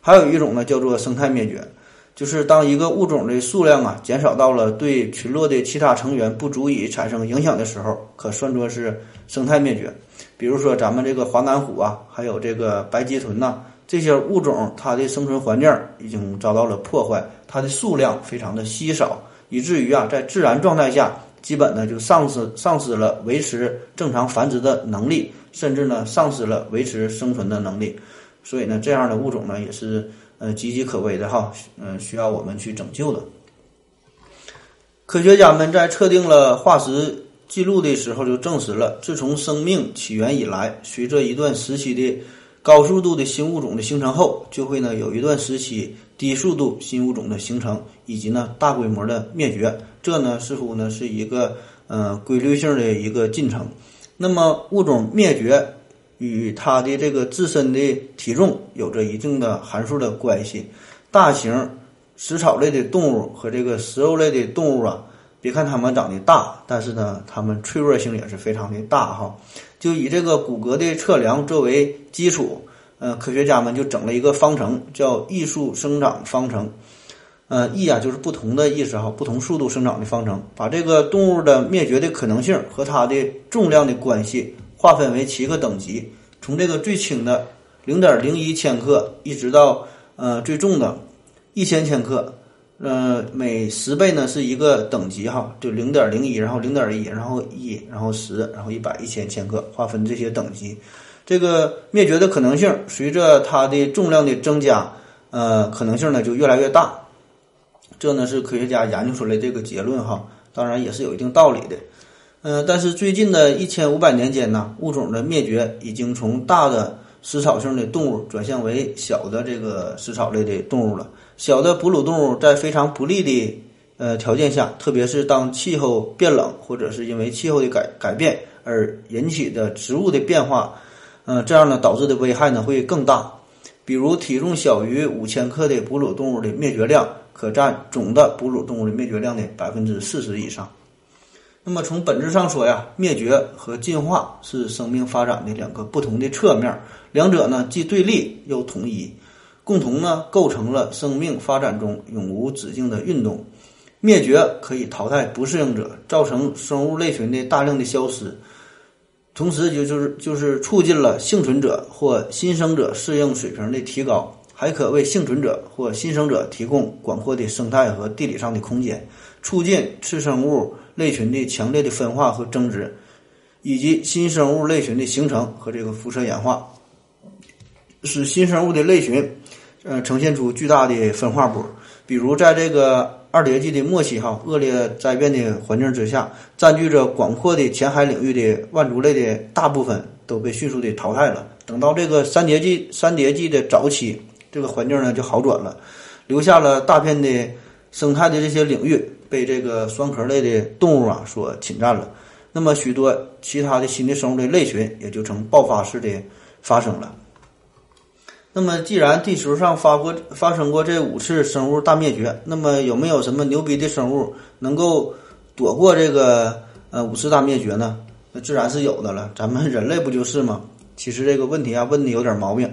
还有一种呢叫做生态灭绝，就是当一个物种的数量啊减少到了对群落的其他成员不足以产生影响的时候，可算作是生态灭绝。比如说咱们这个华南虎啊，还有这个白鳍豚呐。这些物种它的生存环境已经遭到了破坏，它的数量非常的稀少，以至于啊，在自然状态下，基本呢就丧失丧失了维持正常繁殖的能力，甚至呢丧失了维持生存的能力。所以呢，这样的物种呢也是呃岌岌可危的哈，嗯，需要我们去拯救的。科学家们在测定了化石记录的时候，就证实了，自从生命起源以来，随着一段时期的。高速度的新物种的形成后，就会呢有一段时期低速度新物种的形成，以及呢大规模的灭绝。这呢似乎呢是一个呃规律性的一个进程。那么物种灭绝与它的这个自身的体重有着一定的函数的关系。大型食草类的动物和这个食肉类的动物啊，别看它们长得大，但是呢，它们脆弱性也是非常的大哈。就以这个骨骼的测量作为基础，呃，科学家们就整了一个方程，叫艺术生长方程。呃，艺啊就是不同的意思哈，不同速度生长的方程，把这个动物的灭绝的可能性和它的重量的关系划分为七个等级，从这个最轻的零点零一千克，一直到呃最重的一千千克。呃，每十倍呢是一个等级哈，就零点零一，然后零点一，然后一，然后十，然后一百、一千千克，划分这些等级。这个灭绝的可能性随着它的重量的增加，呃，可能性呢就越来越大。这呢是科学家研究出来这个结论哈，当然也是有一定道理的。嗯，但是最近的一千五百年间呢，物种的灭绝已经从大的食草性的动物转向为小的这个食草类的动物了。小的哺乳动物在非常不利的呃条件下，特别是当气候变冷或者是因为气候的改改变而引起的植物的变化，呃，这样呢导致的危害呢会更大。比如体重小于五千克的哺乳动物的灭绝量，可占总的哺乳动物的灭绝量的百分之四十以上。那么从本质上说呀，灭绝和进化是生命发展的两个不同的侧面，两者呢既对立又统一。共同呢，构成了生命发展中永无止境的运动。灭绝可以淘汰不适应者，造成生物类群的大量的消失，同时就就是就是促进了幸存者或新生者适应水平的提高，还可为幸存者或新生者提供广阔的生态和地理上的空间，促进次生物类群的强烈的分化和增殖，以及新生物类群的形成和这个辐射演化，使新生物的类群。呃，呈现出巨大的分化波，比如在这个二叠纪的末期，哈，恶劣灾变的环境之下，占据着广阔的浅海领域的万足类的大部分都被迅速的淘汰了。等到这个三叠纪三叠纪的早期，这个环境呢就好转了，留下了大片的生态的这些领域被这个双壳类的动物啊所侵占了。那么许多其他的新的生物的类群也就成爆发式的发生了。那么，既然地球上发过发生过这五次生物大灭绝，那么有没有什么牛逼的生物能够躲过这个呃五次大灭绝呢？那自然是有的了，咱们人类不就是吗？其实这个问题啊问的有点毛病。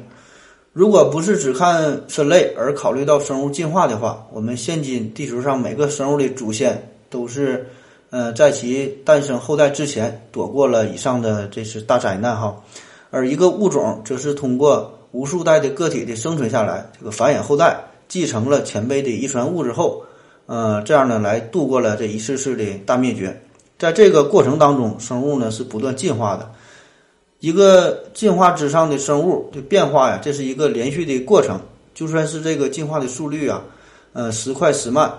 如果不是只看分类而考虑到生物进化的话，我们现今地球上每个生物的祖先都是呃在其诞生后代之前躲过了以上的这次大灾难哈，而一个物种则是通过。无数代的个体的生存下来，这个繁衍后代，继承了前辈的遗传物质后，呃，这样呢来度过了这一次次的大灭绝。在这个过程当中，生物呢是不断进化的。一个进化之上的生物的变化呀，这是一个连续的过程。就算是这个进化的速率啊，呃，时快时慢，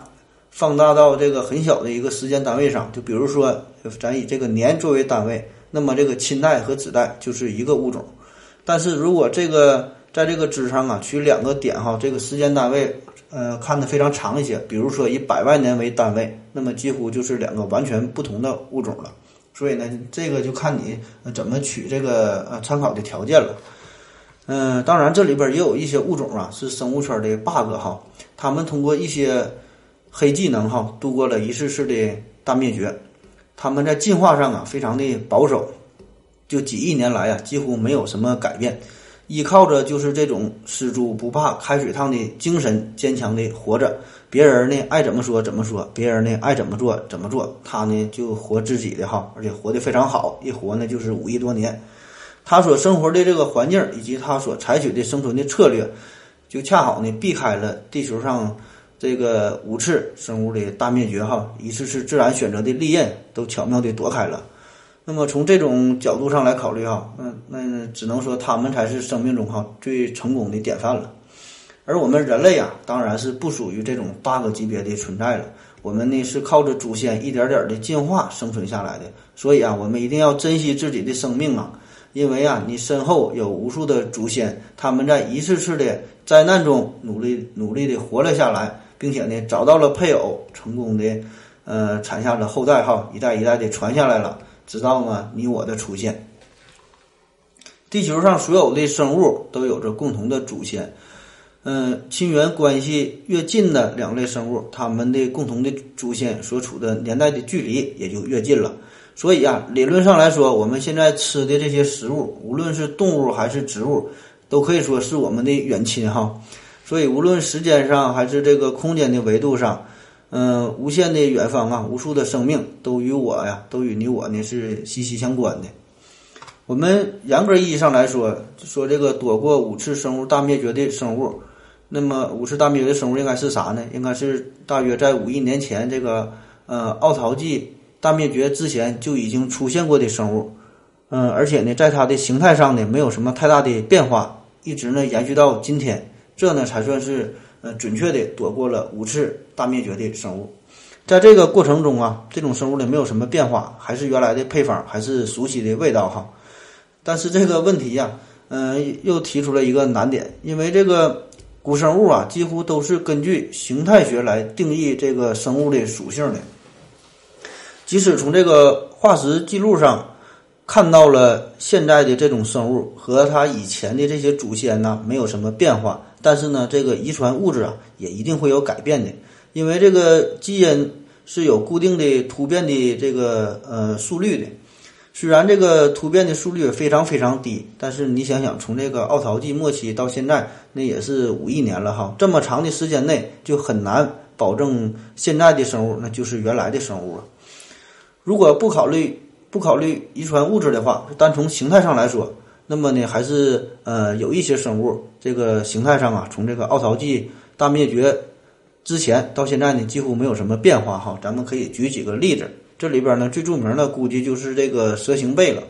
放大到这个很小的一个时间单位上，就比如说，咱以这个年作为单位，那么这个亲代和子代就是一个物种。但是如果这个在这个枝上啊取两个点哈，这个时间单位呃看的非常长一些，比如说以百万年为单位，那么几乎就是两个完全不同的物种了。所以呢，这个就看你怎么取这个呃参考的条件了。嗯，当然这里边也有一些物种啊是生物圈的 bug 哈，他们通过一些黑技能哈度过了一次次的大灭绝，他们在进化上啊非常的保守。就几亿年来啊，几乎没有什么改变，依靠着就是这种死猪不怕开水烫的精神，坚强的活着。别人呢爱怎么说怎么说，别人呢爱怎么做怎么做，他呢就活自己的哈，而且活得非常好，一活呢就是五亿多年。他所生活的这个环境以及他所采取的生存的策略，就恰好呢避开了地球上这个五次生物的大灭绝哈，一次次自然选择的利刃都巧妙的躲开了。那么从这种角度上来考虑哈，那那只能说他们才是生命中哈最成功的典范了。而我们人类啊，当然是不属于这种 bug 级别的存在了。我们呢是靠着祖先一点点的进化生存下来的。所以啊，我们一定要珍惜自己的生命啊，因为啊，你身后有无数的祖先，他们在一次次的灾难中努力努力的活了下来，并且呢找到了配偶，成功的呃产下了后代哈，一代一代的传下来了。直到呢？你我的出现，地球上所有的生物都有着共同的祖先，嗯，亲缘关系越近的两类生物，它们的共同的祖先所处的年代的距离也就越近了。所以啊，理论上来说，我们现在吃的这些食物，无论是动物还是植物，都可以说是我们的远亲哈。所以，无论时间上还是这个空间的维度上，嗯，无限的远方啊，无数的生命都与我呀，都与你我呢是息息相关的。我们严格意义上来说，说这个躲过五次生物大灭绝的生物，那么五次大灭绝的生物应该是啥呢？应该是大约在五亿年前这个呃奥陶纪大灭绝之前就已经出现过的生物，嗯，而且呢，在它的形态上呢，没有什么太大的变化，一直呢延续到今天。这呢才算是呃准确的躲过了五次大灭绝的生物，在这个过程中啊，这种生物呢没有什么变化，还是原来的配方，还是熟悉的味道哈。但是这个问题呀，嗯，又提出了一个难点，因为这个古生物啊，几乎都是根据形态学来定义这个生物的属性的，即使从这个化石记录上。看到了现在的这种生物和它以前的这些祖先呢，没有什么变化。但是呢，这个遗传物质啊，也一定会有改变的，因为这个基因是有固定的突变的这个呃速率的。虽然这个突变的速率非常非常低，但是你想想，从这个奥陶纪末期到现在，那也是五亿年了哈，这么长的时间内就很难保证现在的生物那就是原来的生物了。如果不考虑。不考虑遗传物质的话，单从形态上来说，那么呢，还是呃有一些生物这个形态上啊，从这个奥陶纪大灭绝之前到现在呢，几乎没有什么变化哈。咱们可以举几个例子，这里边呢最著名的估计就是这个蛇形贝了。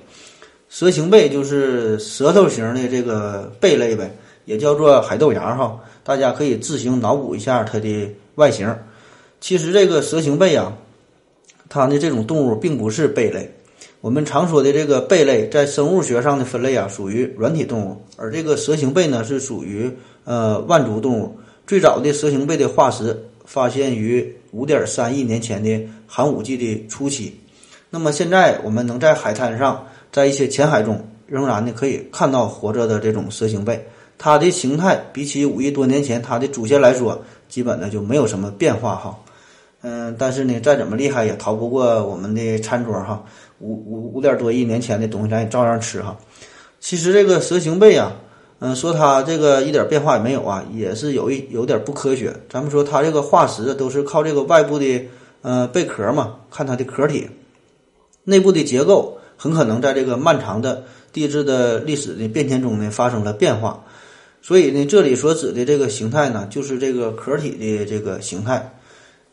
蛇形贝就是舌头形的这个贝类呗，也叫做海豆芽哈。大家可以自行脑补一下它的外形。其实这个蛇形贝啊，它的这种动物并不是贝类。我们常说的这个贝类，在生物学上的分类啊，属于软体动物，而这个蛇形贝呢，是属于呃腕足动物。最早的蛇形贝的化石发现于五点三亿年前的寒武纪的初期。那么现在我们能在海滩上，在一些浅海中，仍然呢可以看到活着的这种蛇形贝。它的形态比起五亿多年前它的祖先来说，基本呢就没有什么变化哈。嗯，但是呢，再怎么厉害也逃不过我们的餐桌哈。五五五点多亿年前的东西，咱也照样吃哈。其实这个蛇形贝啊，嗯，说它这个一点变化也没有啊，也是有一有点不科学。咱们说它这个化石都是靠这个外部的呃贝壳嘛，看它的壳体，内部的结构很可能在这个漫长的地质的历史的变迁中呢发生了变化。所以呢，这里所指的这个形态呢，就是这个壳体的这个形态。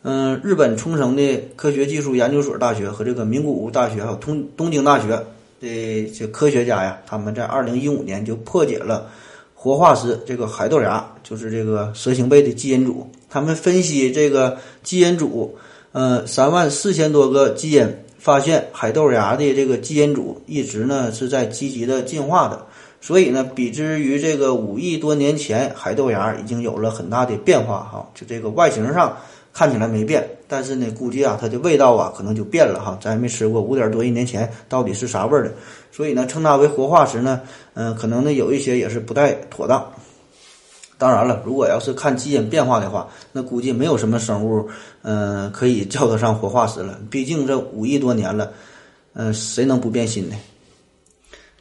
嗯，日本冲绳的科学技术研究所大学和这个名古屋大学还有东东京大学的这科学家呀，他们在二零一五年就破解了活化石这个海豆芽，就是这个蛇形贝的基因组。他们分析这个基因组，呃，三万四千多个基因，发现海豆芽的这个基因组一直呢是在积极的进化的。所以呢，比之于这个五亿多年前，海豆芽已经有了很大的变化哈，就这个外形上。看起来没变，但是呢，估计啊，它的味道啊，可能就变了哈。咱也没吃过，五点多亿年前到底是啥味儿的？所以呢，称它为活化石呢，嗯，可能呢有一些也是不太妥当。当然了，如果要是看基因变化的话，那估计没有什么生物，嗯，可以叫得上活化石了。毕竟这五亿多年了，嗯，谁能不变心呢？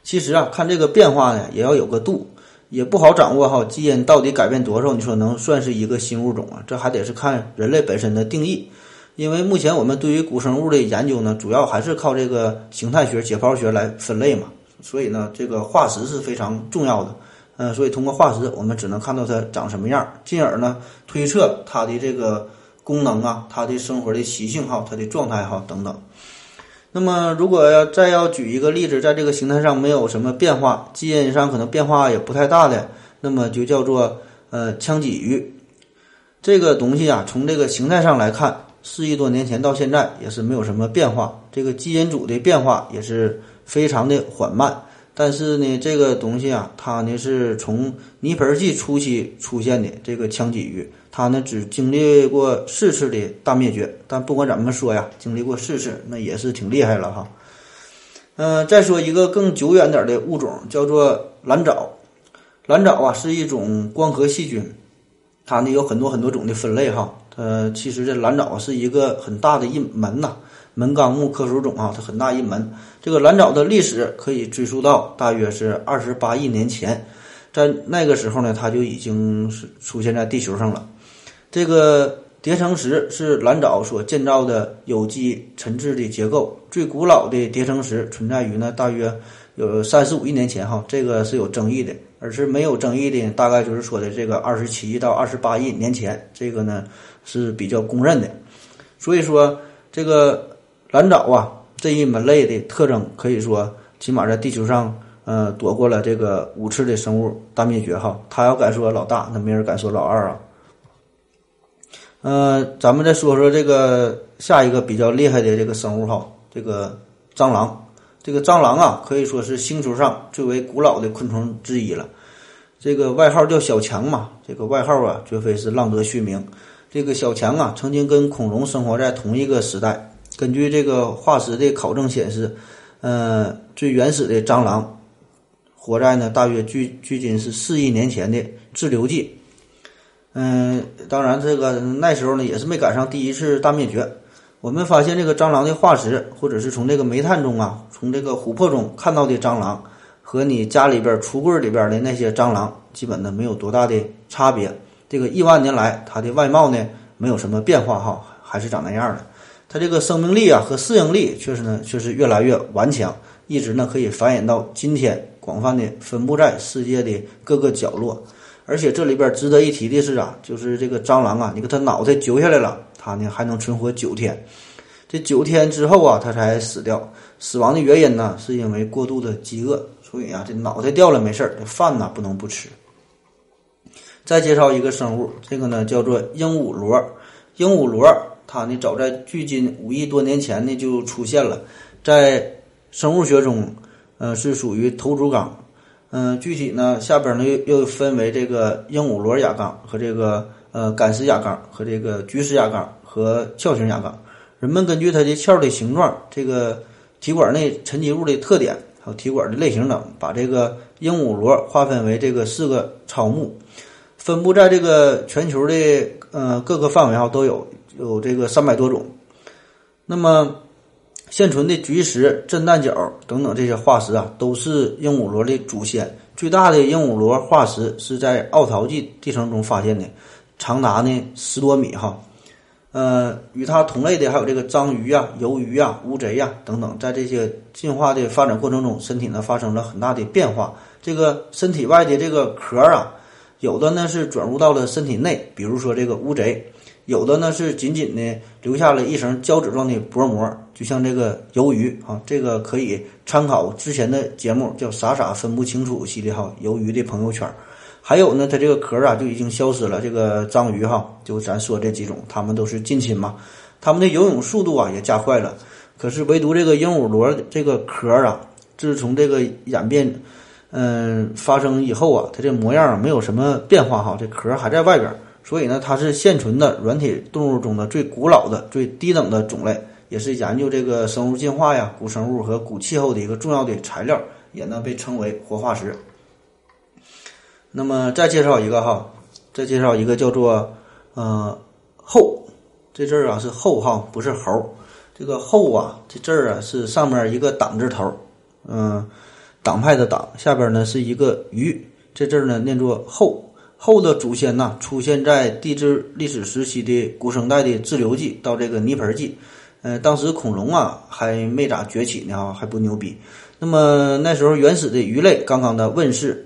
其实啊，看这个变化呢，也要有个度。也不好掌握哈，基因到底改变多少？你说能算是一个新物种啊？这还得是看人类本身的定义。因为目前我们对于古生物的研究呢，主要还是靠这个形态学、解剖学来分类嘛。所以呢，这个化石是非常重要的。嗯，所以通过化石，我们只能看到它长什么样，进而呢推测它的这个功能啊，它的生活的习性哈，它的状态哈等等。那么，如果要再要举一个例子，在这个形态上没有什么变化，基因上可能变化也不太大的，那么就叫做呃枪鲫鱼。这个东西啊，从这个形态上来看，四亿多年前到现在也是没有什么变化，这个基因组的变化也是非常的缓慢。但是呢，这个东西啊，它呢是从泥盆纪初期出现的这个枪鲫鱼，它呢只经历过四次的大灭绝。但不管怎么说呀，经历过四次，那也是挺厉害了哈。嗯，再说一个更久远点的物种，叫做蓝藻。蓝藻啊是一种光合细菌，它呢有很多很多种的分类哈。呃，其实这蓝藻是一个很大的一门呐，门纲目科属种啊，它很大一门。这个蓝藻的历史可以追溯到大约是二十八亿年前，在那个时候呢，它就已经是出现在地球上了。这个叠层石是蓝藻所建造的有机沉质的结构，最古老的叠层石存在于呢大约有三十五亿年前哈，这个是有争议的，而是没有争议的大概就是说的这个二十七亿到二十八亿年前，这个呢是比较公认的。所以说这个蓝藻啊这一门类的特征，可以说起码在地球上呃躲过了这个五次的生物大灭绝哈。他要敢说老大，那没人敢说老二啊。呃，咱们再说说这个下一个比较厉害的这个生物哈，这个蟑螂。这个蟑螂啊，可以说是星球上最为古老的昆虫之一了。这个外号叫小强嘛，这个外号啊，绝非是浪得虚名。这个小强啊，曾经跟恐龙生活在同一个时代。根据这个化石的考证显示，呃，最原始的蟑螂活在呢，大约距距今是四亿年前的自留纪。嗯，当然，这个那时候呢也是没赶上第一次大灭绝。我们发现这个蟑螂的化石，或者是从这个煤炭中啊，从这个琥珀中看到的蟑螂，和你家里边橱柜里边的那些蟑螂，基本呢没有多大的差别。这个亿万年来，它的外貌呢没有什么变化哈，还是长那样的。它这个生命力啊和适应力确实呢确实越来越顽强，一直呢可以繁衍到今天，广泛的分布在世界的各个角落。而且这里边值得一提的是啊，就是这个蟑螂啊，你给它脑袋揪下来了，它呢还能存活九天。这九天之后啊，它才死掉。死亡的原因呢，是因为过度的饥饿。所以啊，这脑袋掉了没事儿，这饭呢不能不吃。再介绍一个生物，这个呢叫做鹦鹉螺。鹦鹉螺它呢早在距今五亿多年前呢就出现了，在生物学中，呃是属于头足纲。嗯，具体呢，下边呢又又分为这个鹦鹉螺亚纲和这个呃干丝亚纲和这个菊石亚纲和鞘形亚纲。人们根据它的鞘的形状、这个体管内沉积物的特点，还有体管的类型等，把这个鹦鹉螺划分为这个四个超目，分布在这个全球的呃各个范围上都有有这个三百多种。那么。现存的菊石、震旦角等等这些化石啊，都是鹦鹉螺的祖先。最大的鹦鹉螺化石是在奥陶纪地层中发现的，长达呢十多米哈。呃，与它同类的还有这个章鱼呀、鱿鱼呀、乌贼呀等等，在这些进化的发展过程中，身体呢发生了很大的变化。这个身体外的这个壳啊，有的呢是转入到了身体内，比如说这个乌贼。有的呢是紧紧的留下了一层胶质状的薄膜，就像这个鱿鱼啊，这个可以参考之前的节目，叫“傻傻分不清楚”系列哈，鱿鱼的朋友圈。还有呢，它这个壳啊就已经消失了。这个章鱼哈，就咱说这几种，它们都是近亲嘛，它们的游泳速度啊也加快了。可是唯独这个鹦鹉螺这个壳啊，自从这个演变嗯发生以后啊，它这模样没有什么变化哈，这壳还在外边。所以呢，它是现存的软体动物中的最古老的、最低等的种类，也是研究这个生物进化呀、古生物和古气候的一个重要的材料，也能被称为活化石。那么再介绍一个哈，再介绍一个叫做呃后，这字儿啊是后哈，不是猴。这个后啊，这字儿啊是上面一个党字头，嗯，党派的党，下边呢是一个鱼，这字儿呢念作后。后的祖先呐，出现在地质历史时期的古生代的自留纪到这个泥盆纪，呃，当时恐龙啊还没咋崛起呢，还不牛逼。那么那时候原始的鱼类刚刚的问世，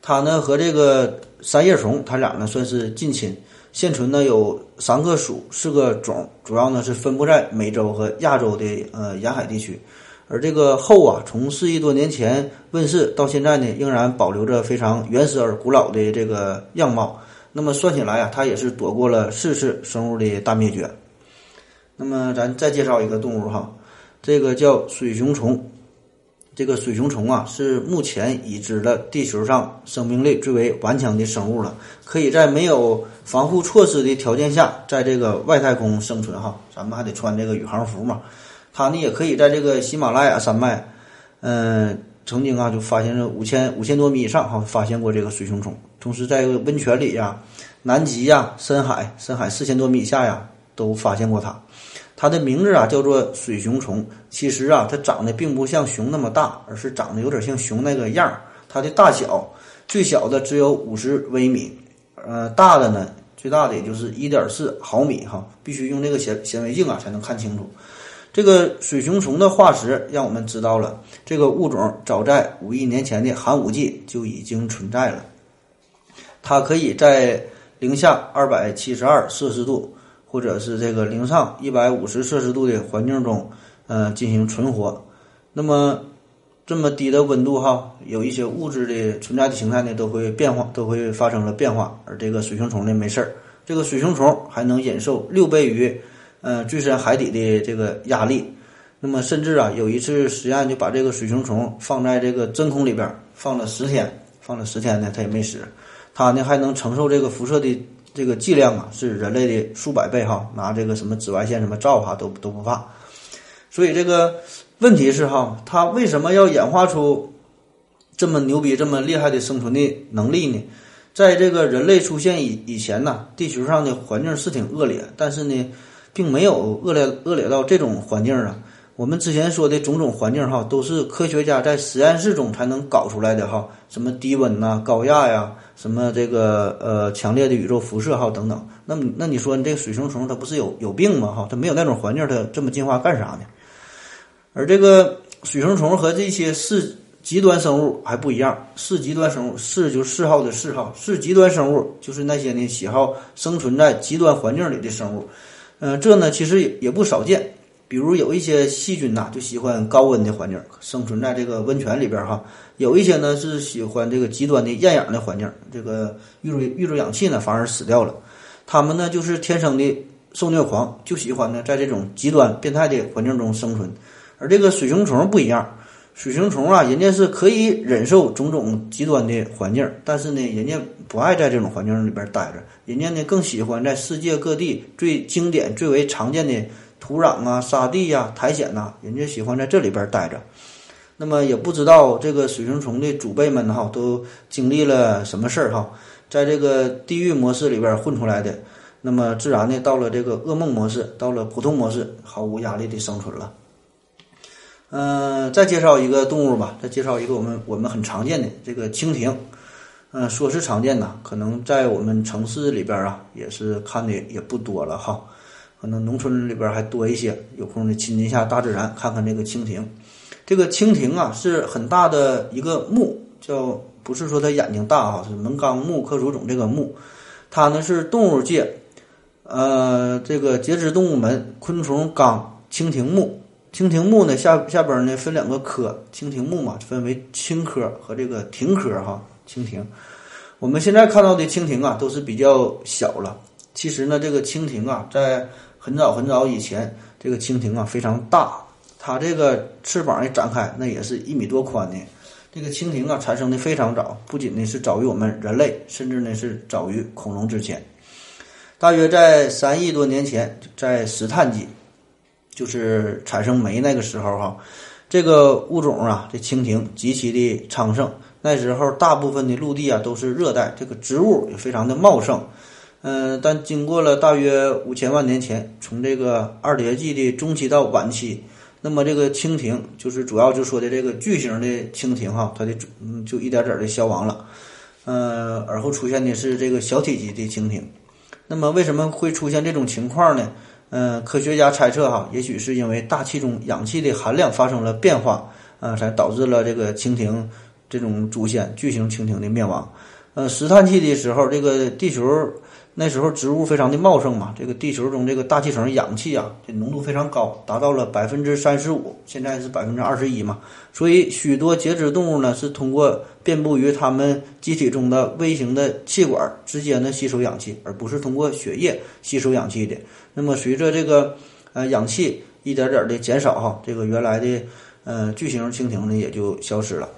它呢和这个三叶虫，它俩呢算是近亲。现存呢有三个属，四个种，主要呢是分布在美洲和亚洲的呃沿海地区。而这个后啊，从四亿多年前问世到现在呢，仍然保留着非常原始而古老的这个样貌。那么算起来啊，它也是躲过了四次生物的大灭绝。那么咱再介绍一个动物哈，这个叫水熊虫。这个水熊虫啊，是目前已知的地球上生命力最为顽强的生物了，可以在没有防护措施的条件下，在这个外太空生存哈。咱们还得穿这个宇航服嘛。它呢也可以在这个喜马拉雅山脉，嗯，曾经啊就发现了五千五千多米以上哈，发现过这个水熊虫。同时在温泉里呀，南极呀、深海、深海四千多米以下呀，都发现过它。它的名字啊叫做水熊虫。其实啊，它长得并不像熊那么大，而是长得有点像熊那个样儿。它的大小最小的只有五十微米，呃，大的呢，最大的也就是一点四毫米哈，必须用这个显显微镜啊才能看清楚。这个水熊虫的化石让我们知道了，这个物种早在五亿年前的寒武纪就已经存在了。它可以在零下二百七十二摄氏度。或者是这个零上一百五十摄氏度的环境中，呃，进行存活。那么这么低的温度哈，有一些物质的存在的形态呢，都会变化，都会发生了变化。而这个水熊虫呢，没事儿。这个水熊虫还能忍受六倍于呃最深海底的这个压力。那么甚至啊，有一次实验就把这个水熊虫放在这个真空里边放了十天，放了十天呢，它也没死。它呢还能承受这个辐射的。这个剂量啊是人类的数百倍哈，拿这个什么紫外线什么照哈都都不怕，所以这个问题是哈，它为什么要演化出这么牛逼、这么厉害的生存的能力呢？在这个人类出现以以前呢，地球上的环境是挺恶劣，但是呢，并没有恶劣恶劣到这种环境啊。我们之前说的种种环境哈，都是科学家在实验室中才能搞出来的哈，什么低温呐、高压呀，什么这个呃强烈的宇宙辐射哈等等。那么那你说你这个水生虫它不是有有病吗？哈，它没有那种环境，它这么进化干啥呢？而这个水生虫和这些是极端生物还不一样，是极端生物是就嗜好的嗜好，是极端生物就是那些呢喜好生存在极端环境里的生物。嗯，这呢其实也也不少见。比如有一些细菌呐，就喜欢高温的环境，生存在这个温泉里边哈。有一些呢是喜欢这个极端的厌氧的环境，这个遇着遇着氧气呢反而死掉了。它们呢就是天生的受虐狂，就喜欢呢在这种极端变态的环境中生存。而这个水熊虫不一样，水熊虫啊，人家是可以忍受种种极端的环境，但是呢，人家不爱在这种环境里边待着，人家呢更喜欢在世界各地最经典、最为常见的。土壤啊，沙地呀，苔藓呐，人家喜欢在这里边待着。那么也不知道这个水生虫的祖辈们哈，都经历了什么事儿哈，在这个地狱模式里边混出来的，那么自然呢，到了这个噩梦模式，到了普通模式，毫无压力的生存了。嗯，再介绍一个动物吧，再介绍一个我们我们很常见的这个蜻蜓。嗯，说是常见呐，可能在我们城市里边啊，也是看的也不多了哈。可能农村里边还多一些，有空呢亲近一下大自然，看看这个蜻蜓。这个蜻蜓啊是很大的一个目，叫不是说它眼睛大哈，是门纲目科属种这个目。它呢是动物界，呃，这个节肢动物门昆虫纲蜻蜓目。蜻蜓目呢下下边呢分两个科，蜻蜓目嘛分为青科和这个蜓科哈。蜻蜓，我们现在看到的蜻蜓啊都是比较小了。其实呢，这个蜻蜓啊在很早很早以前，这个蜻蜓啊非常大，它这个翅膀一展开，那也是一米多宽的。这个蜻蜓啊产生的非常早，不仅呢是早于我们人类，甚至呢是早于恐龙之前。大约在三亿多年前，在石炭纪，就是产生煤那个时候哈，这个物种啊，这蜻蜓极其的昌盛。那时候大部分的陆地啊都是热带，这个植物也非常的茂盛。嗯，但经过了大约五千万年前，从这个二叠纪的中期到晚期，那么这个蜻蜓就是主要就说的这个巨型的蜻蜓哈，它的嗯就一点点的消亡了，呃，而后出现的是这个小体积的蜻蜓。那么为什么会出现这种情况呢？嗯，科学家猜测哈，也许是因为大气中氧气的含量发生了变化，啊，才导致了这个蜻蜓这种祖先巨型蜻蜓的灭亡。呃，石炭纪的时候，这个地球。那时候植物非常的茂盛嘛，这个地球中这个大气层氧气啊，这浓度非常高，达到了百分之三十五，现在是百分之二十一嘛。所以许多节肢动物呢是通过遍布于它们机体中的微型的气管直接呢吸收氧气，而不是通过血液吸收氧气的。那么随着这个呃氧气一点点的减少哈，这个原来的呃巨型蜻蜓呢也就消失了。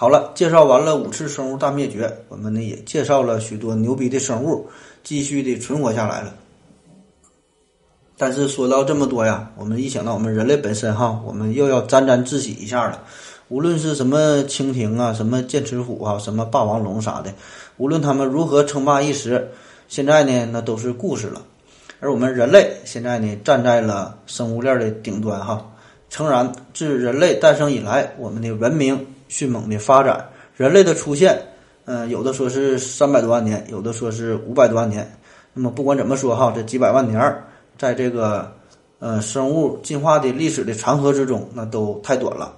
好了，介绍完了五次生物大灭绝，我们呢也介绍了许多牛逼的生物，继续的存活下来了。但是说到这么多呀，我们一想到我们人类本身哈，我们又要沾沾自喜一下了。无论是什么蜻蜓啊，什么剑齿虎啊，什么霸王龙啥的，无论他们如何称霸一时，现在呢，那都是故事了。而我们人类现在呢，站在了生物链的顶端哈。诚然，自人类诞生以来，我们的文明迅猛的发展，人类的出现，嗯，有的说是三百多万年，有的说是五百多万年。那么不管怎么说哈，这几百万年儿。在这个呃生物进化的历史的长河之中，那都太短了。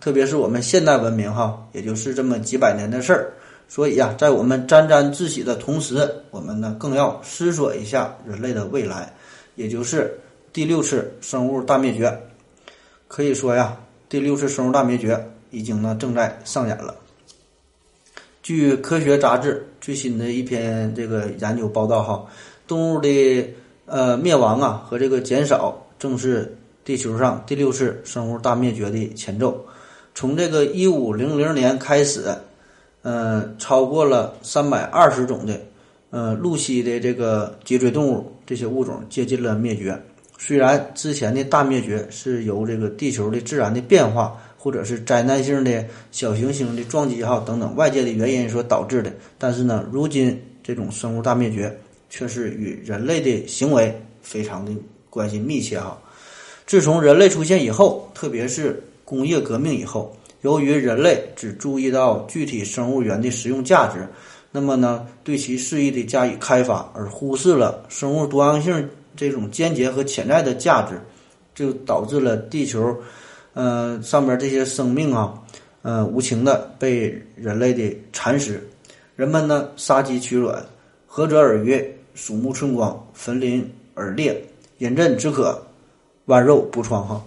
特别是我们现代文明哈，也就是这么几百年的事儿。所以呀，在我们沾沾自喜的同时，我们呢更要思索一下人类的未来，也就是第六次生物大灭绝。可以说呀，第六次生物大灭绝已经呢正在上演了。据科学杂志最新的一篇这个研究报道哈，动物的。呃，灭亡啊和这个减少，正是地球上第六次生物大灭绝的前奏。从这个一五零零年开始，呃，超过了三百二十种的呃陆栖的这个脊椎动物，这些物种接近了灭绝。虽然之前的大灭绝是由这个地球的自然的变化，或者是灾难性的小行星的撞击哈等等外界的原因所导致的，但是呢，如今这种生物大灭绝。却是与人类的行为非常的关系密切哈。自从人类出现以后，特别是工业革命以后，由于人类只注意到具体生物源的实用价值，那么呢，对其肆意的加以开发，而忽视了生物多样性这种间接和潜在的价值，就导致了地球，呃，上边这些生命啊，呃，无情的被人类的蚕食，人们呢杀鸡取卵，何者而曰？鼠目寸光，焚林而猎，饮鸩止渴，剜肉补疮。哈，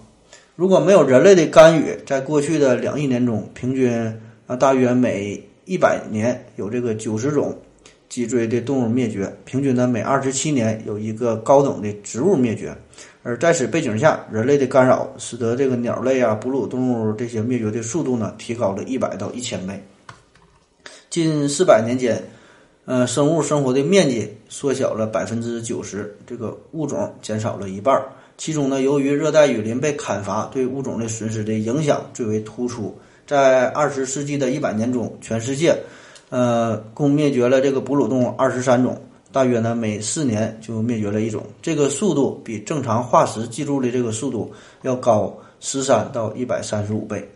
如果没有人类的干预，在过去的两亿年中，平均啊大约每一百年有这个九十种脊椎的动物灭绝，平均呢每二十七年有一个高等的植物灭绝。而在此背景下，人类的干扰使得这个鸟类啊、哺乳动物这些灭绝的速度呢提高了一百到一千倍。近四百年间。呃，生物生活的面积缩小了百分之九十，这个物种减少了一半。其中呢，由于热带雨林被砍伐，对物种的损失的影响最为突出。在二十世纪的一百年中，全世界，呃，共灭绝了这个哺乳动物二十三种，大约呢每四年就灭绝了一种。这个速度比正常化石记录的这个速度要高十三到一百三十五倍。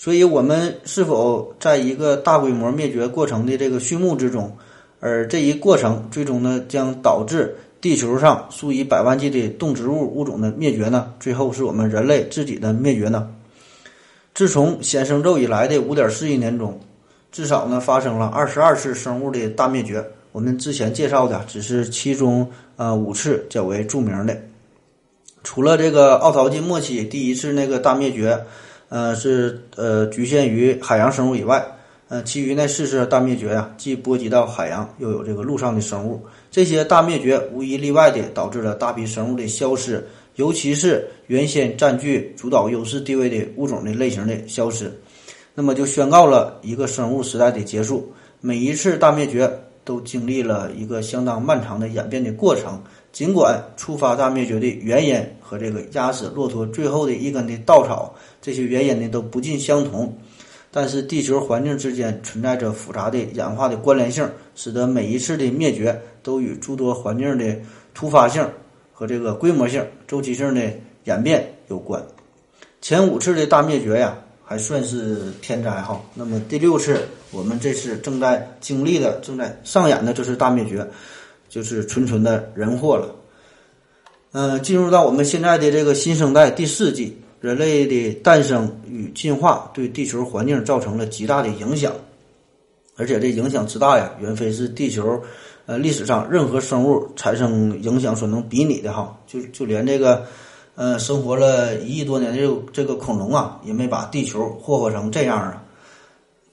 所以，我们是否在一个大规模灭绝过程的这个序幕之中？而这一过程最终呢，将导致地球上数以百万计的动植物物种的灭绝呢？最后是我们人类自己的灭绝呢？自从显生宙以来的五点四亿年中，至少呢发生了二十二次生物的大灭绝。我们之前介绍的只是其中呃五次较为著名的。除了这个奥陶纪末期第一次那个大灭绝，呃是呃局限于海洋生物以外。呃，其余那四次大灭绝呀，既波及到海洋，又有这个陆上的生物。这些大灭绝无一例外的导致了大批生物的消失，尤其是原先占据主导优势地位的物种的类型的消失。那么就宣告了一个生物时代的结束。每一次大灭绝都经历了一个相当漫长的演变的过程。尽管触发大灭绝的原因和这个压死骆驼最后的一根的稻草，这些原因呢都不尽相同。但是地球环境之间存在着复杂的演化的关联性，使得每一次的灭绝都与诸多环境的突发性和这个规模性、周期性的演变有关。前五次的大灭绝呀，还算是天灾哈。那么第六次，我们这次正在经历的、正在上演的就是大灭绝，就是纯纯的人祸了。嗯，进入到我们现在的这个新生代第四季。人类的诞生与进化对地球环境造成了极大的影响，而且这影响之大呀，远非是地球呃历史上任何生物产生影响所能比拟的哈。就就连这个呃生活了一亿多年的这个恐龙啊，也没把地球霍霍成这样啊。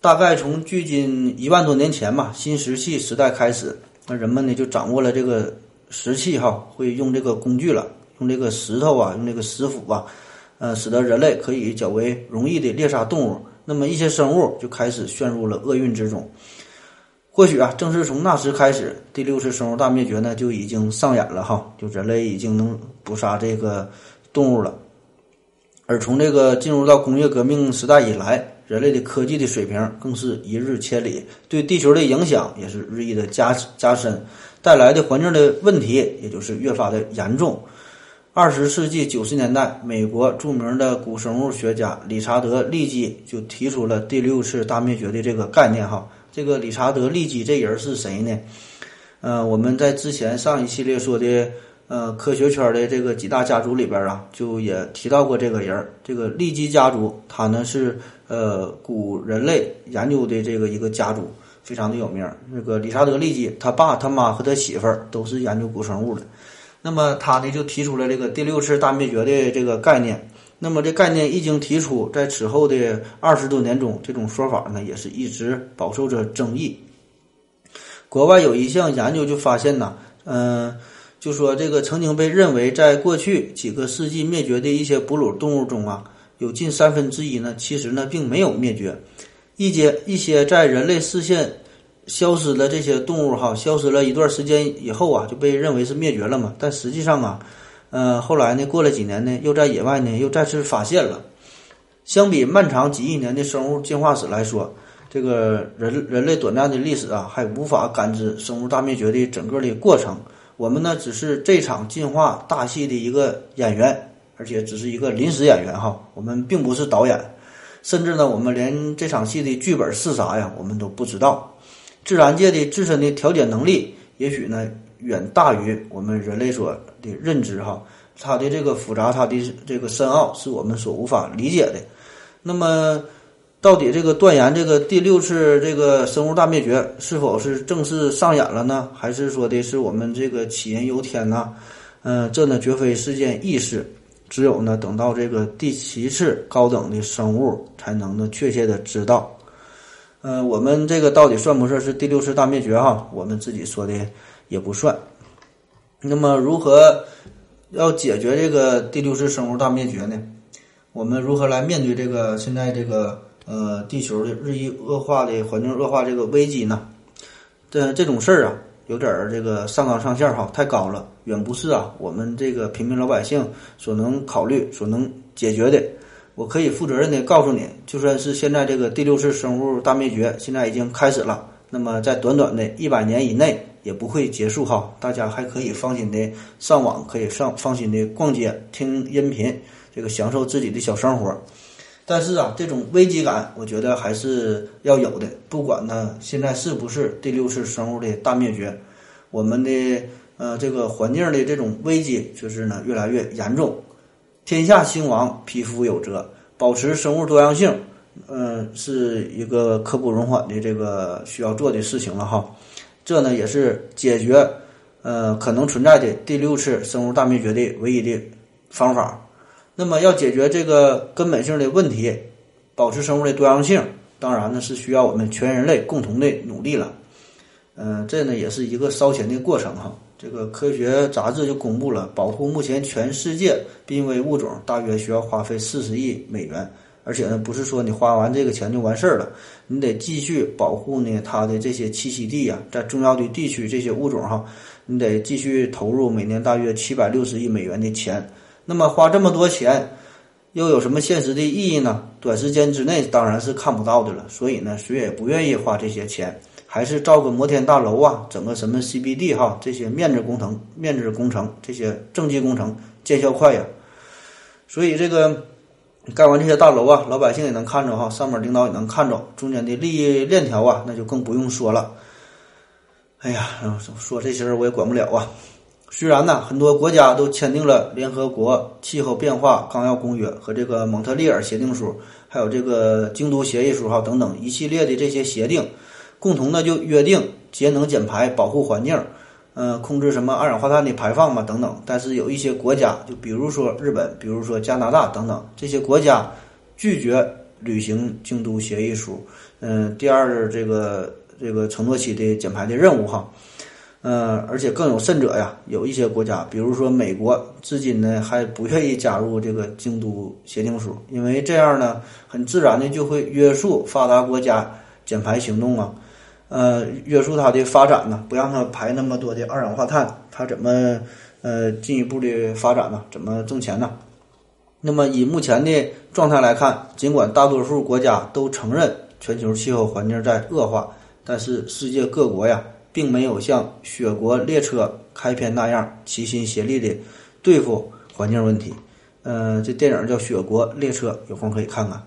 大概从距今一万多年前吧，新石器时代开始，那人们呢就掌握了这个石器哈，会用这个工具了，用这个石头啊，用这个石斧啊。呃，使得人类可以较为容易的猎杀动物，那么一些生物就开始陷入了厄运之中。或许啊，正是从那时开始，第六次生物大灭绝呢就已经上演了哈，就人类已经能捕杀这个动物了。而从这个进入到工业革命时代以来，人类的科技的水平更是一日千里，对地球的影响也是日益的加加深，带来的环境的问题也就是越发的严重。二十世纪九十年代，美国著名的古生物学家理查德·利基就提出了第六次大灭绝的这个概念。哈，这个理查德·利基这人是谁呢？呃，我们在之前上一系列说的。呃，科学圈的这个几大家族里边啊，就也提到过这个人儿。这个利基家族，他呢是呃古人类研究的这个一个家族，非常的有名。那个理查德·利基，他爸、他妈和他媳妇儿都是研究古生物的。那么他呢就提出了这个第六次大灭绝的这个概念。那么这概念一经提出，在此后的二十多年中，这种说法呢也是一直饱受着争议。国外有一项研究就发现呢，嗯。就说这个曾经被认为在过去几个世纪灭绝的一些哺乳动物中啊，有近三分之一呢，其实呢并没有灭绝。一些一些在人类视线消失的这些动物哈，消失了一段时间以后啊，就被认为是灭绝了嘛。但实际上啊，呃，后来呢，过了几年呢，又在野外呢又再次发现了。相比漫长几亿年的生物进化史来说，这个人人类短暂的历史啊，还无法感知生物大灭绝的整个的过程。我们呢，只是这场进化大戏的一个演员，而且只是一个临时演员哈。我们并不是导演，甚至呢，我们连这场戏的剧本是啥呀，我们都不知道。自然界的自身的调节能力，也许呢，远大于我们人类所的认知哈。它的这个复杂，它的这个深奥，是我们所无法理解的。那么。到底这个断言这个第六次这个生物大灭绝是否是正式上演了呢？还是说的是我们这个杞人忧天呢？嗯，这呢绝非是件易事。只有呢等到这个第七次高等的生物才能呢确切的知道。嗯，我们这个到底算不算是第六次大灭绝哈？我们自己说的也不算。那么如何要解决这个第六次生物大灭绝呢？我们如何来面对这个现在这个？呃，地球的日益恶化的环境恶化这个危机呢，这这种事儿啊，有点儿这个上纲上线哈，太高了，远不是啊我们这个平民老百姓所能考虑、所能解决的。我可以负责任的告诉你，就算是现在这个第六次生物大灭绝现在已经开始了，那么在短短的一百年以内也不会结束哈，大家还可以放心的上网，可以上放心的逛街、听音频，这个享受自己的小生活。但是啊，这种危机感，我觉得还是要有的。不管呢，现在是不是第六次生物的大灭绝，我们的呃这个环境的这种危机，就是呢越来越严重。天下兴亡，匹夫有责。保持生物多样性，嗯，是一个刻不容缓的这个需要做的事情了哈。这呢也是解决呃可能存在的第六次生物大灭绝的唯一的方法。那么要解决这个根本性的问题，保持生物的多样性，当然呢是需要我们全人类共同的努力了。嗯，这呢也是一个烧钱的过程哈。这个科学杂志就公布了，保护目前全世界濒危物种大约需要花费四十亿美元，而且呢不是说你花完这个钱就完事儿了，你得继续保护呢它的这些栖息地呀，在重要的地区这些物种哈，你得继续投入每年大约七百六十亿美元的钱。那么花这么多钱，又有什么现实的意义呢？短时间之内当然是看不到的了。所以呢，谁也不愿意花这些钱，还是造个摩天大楼啊，整个什么 CBD 哈，这些面子工程、面子工程，这些政绩工程见效快呀。所以这个盖完这些大楼啊，老百姓也能看着哈，上面领导也能看着，中间的利益链条啊，那就更不用说了。哎呀，说这些我也管不了啊。虽然呢，很多国家都签订了联合国气候变化纲要公约和这个蒙特利尔协定书，还有这个京都协议书哈等等一系列的这些协定，共同的就约定节能减排、保护环境，嗯，控制什么二氧化碳的排放嘛等等。但是有一些国家，就比如说日本，比如说加拿大等等这些国家，拒绝履行京都协议书，嗯，第二这个这个承诺期的减排的任务哈。嗯，而且更有甚者呀，有一些国家，比如说美国，至今呢还不愿意加入这个京都协定书，因为这样呢，很自然的就会约束发达国家减排行动啊。呃，约束它的发展呢，不让它排那么多的二氧化碳，它怎么呃进一步的发展呢？怎么挣钱呢？那么以目前的状态来看，尽管大多数国家都承认全球气候环境在恶化，但是世界各国呀，并没有像雪国列车开篇那样齐心协力的对付环境问题。嗯，这电影叫《雪国列车》，有空可以看看。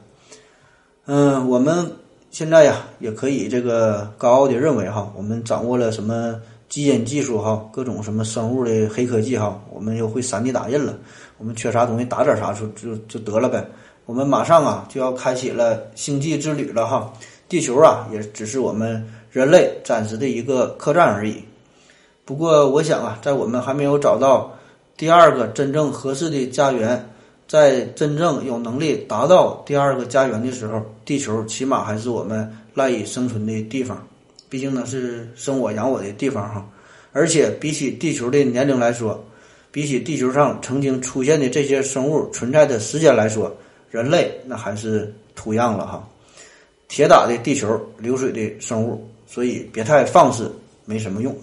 嗯，我们。现在呀，也可以这个高傲的认为哈，我们掌握了什么基因技术哈，各种什么生物的黑科技哈，我们又会 3D 打印了，我们缺啥东西打点啥就就就得了呗。我们马上啊就要开启了星际之旅了哈，地球啊也只是我们人类暂时的一个客栈而已。不过我想啊，在我们还没有找到第二个真正合适的家园。在真正有能力达到第二个家园的时候，地球起码还是我们赖以生存的地方。毕竟呢是生我养我的地方哈。而且比起地球的年龄来说，比起地球上曾经出现的这些生物存在的时间来说，人类那还是土样了哈。铁打的地球，流水的生物，所以别太放肆，没什么用。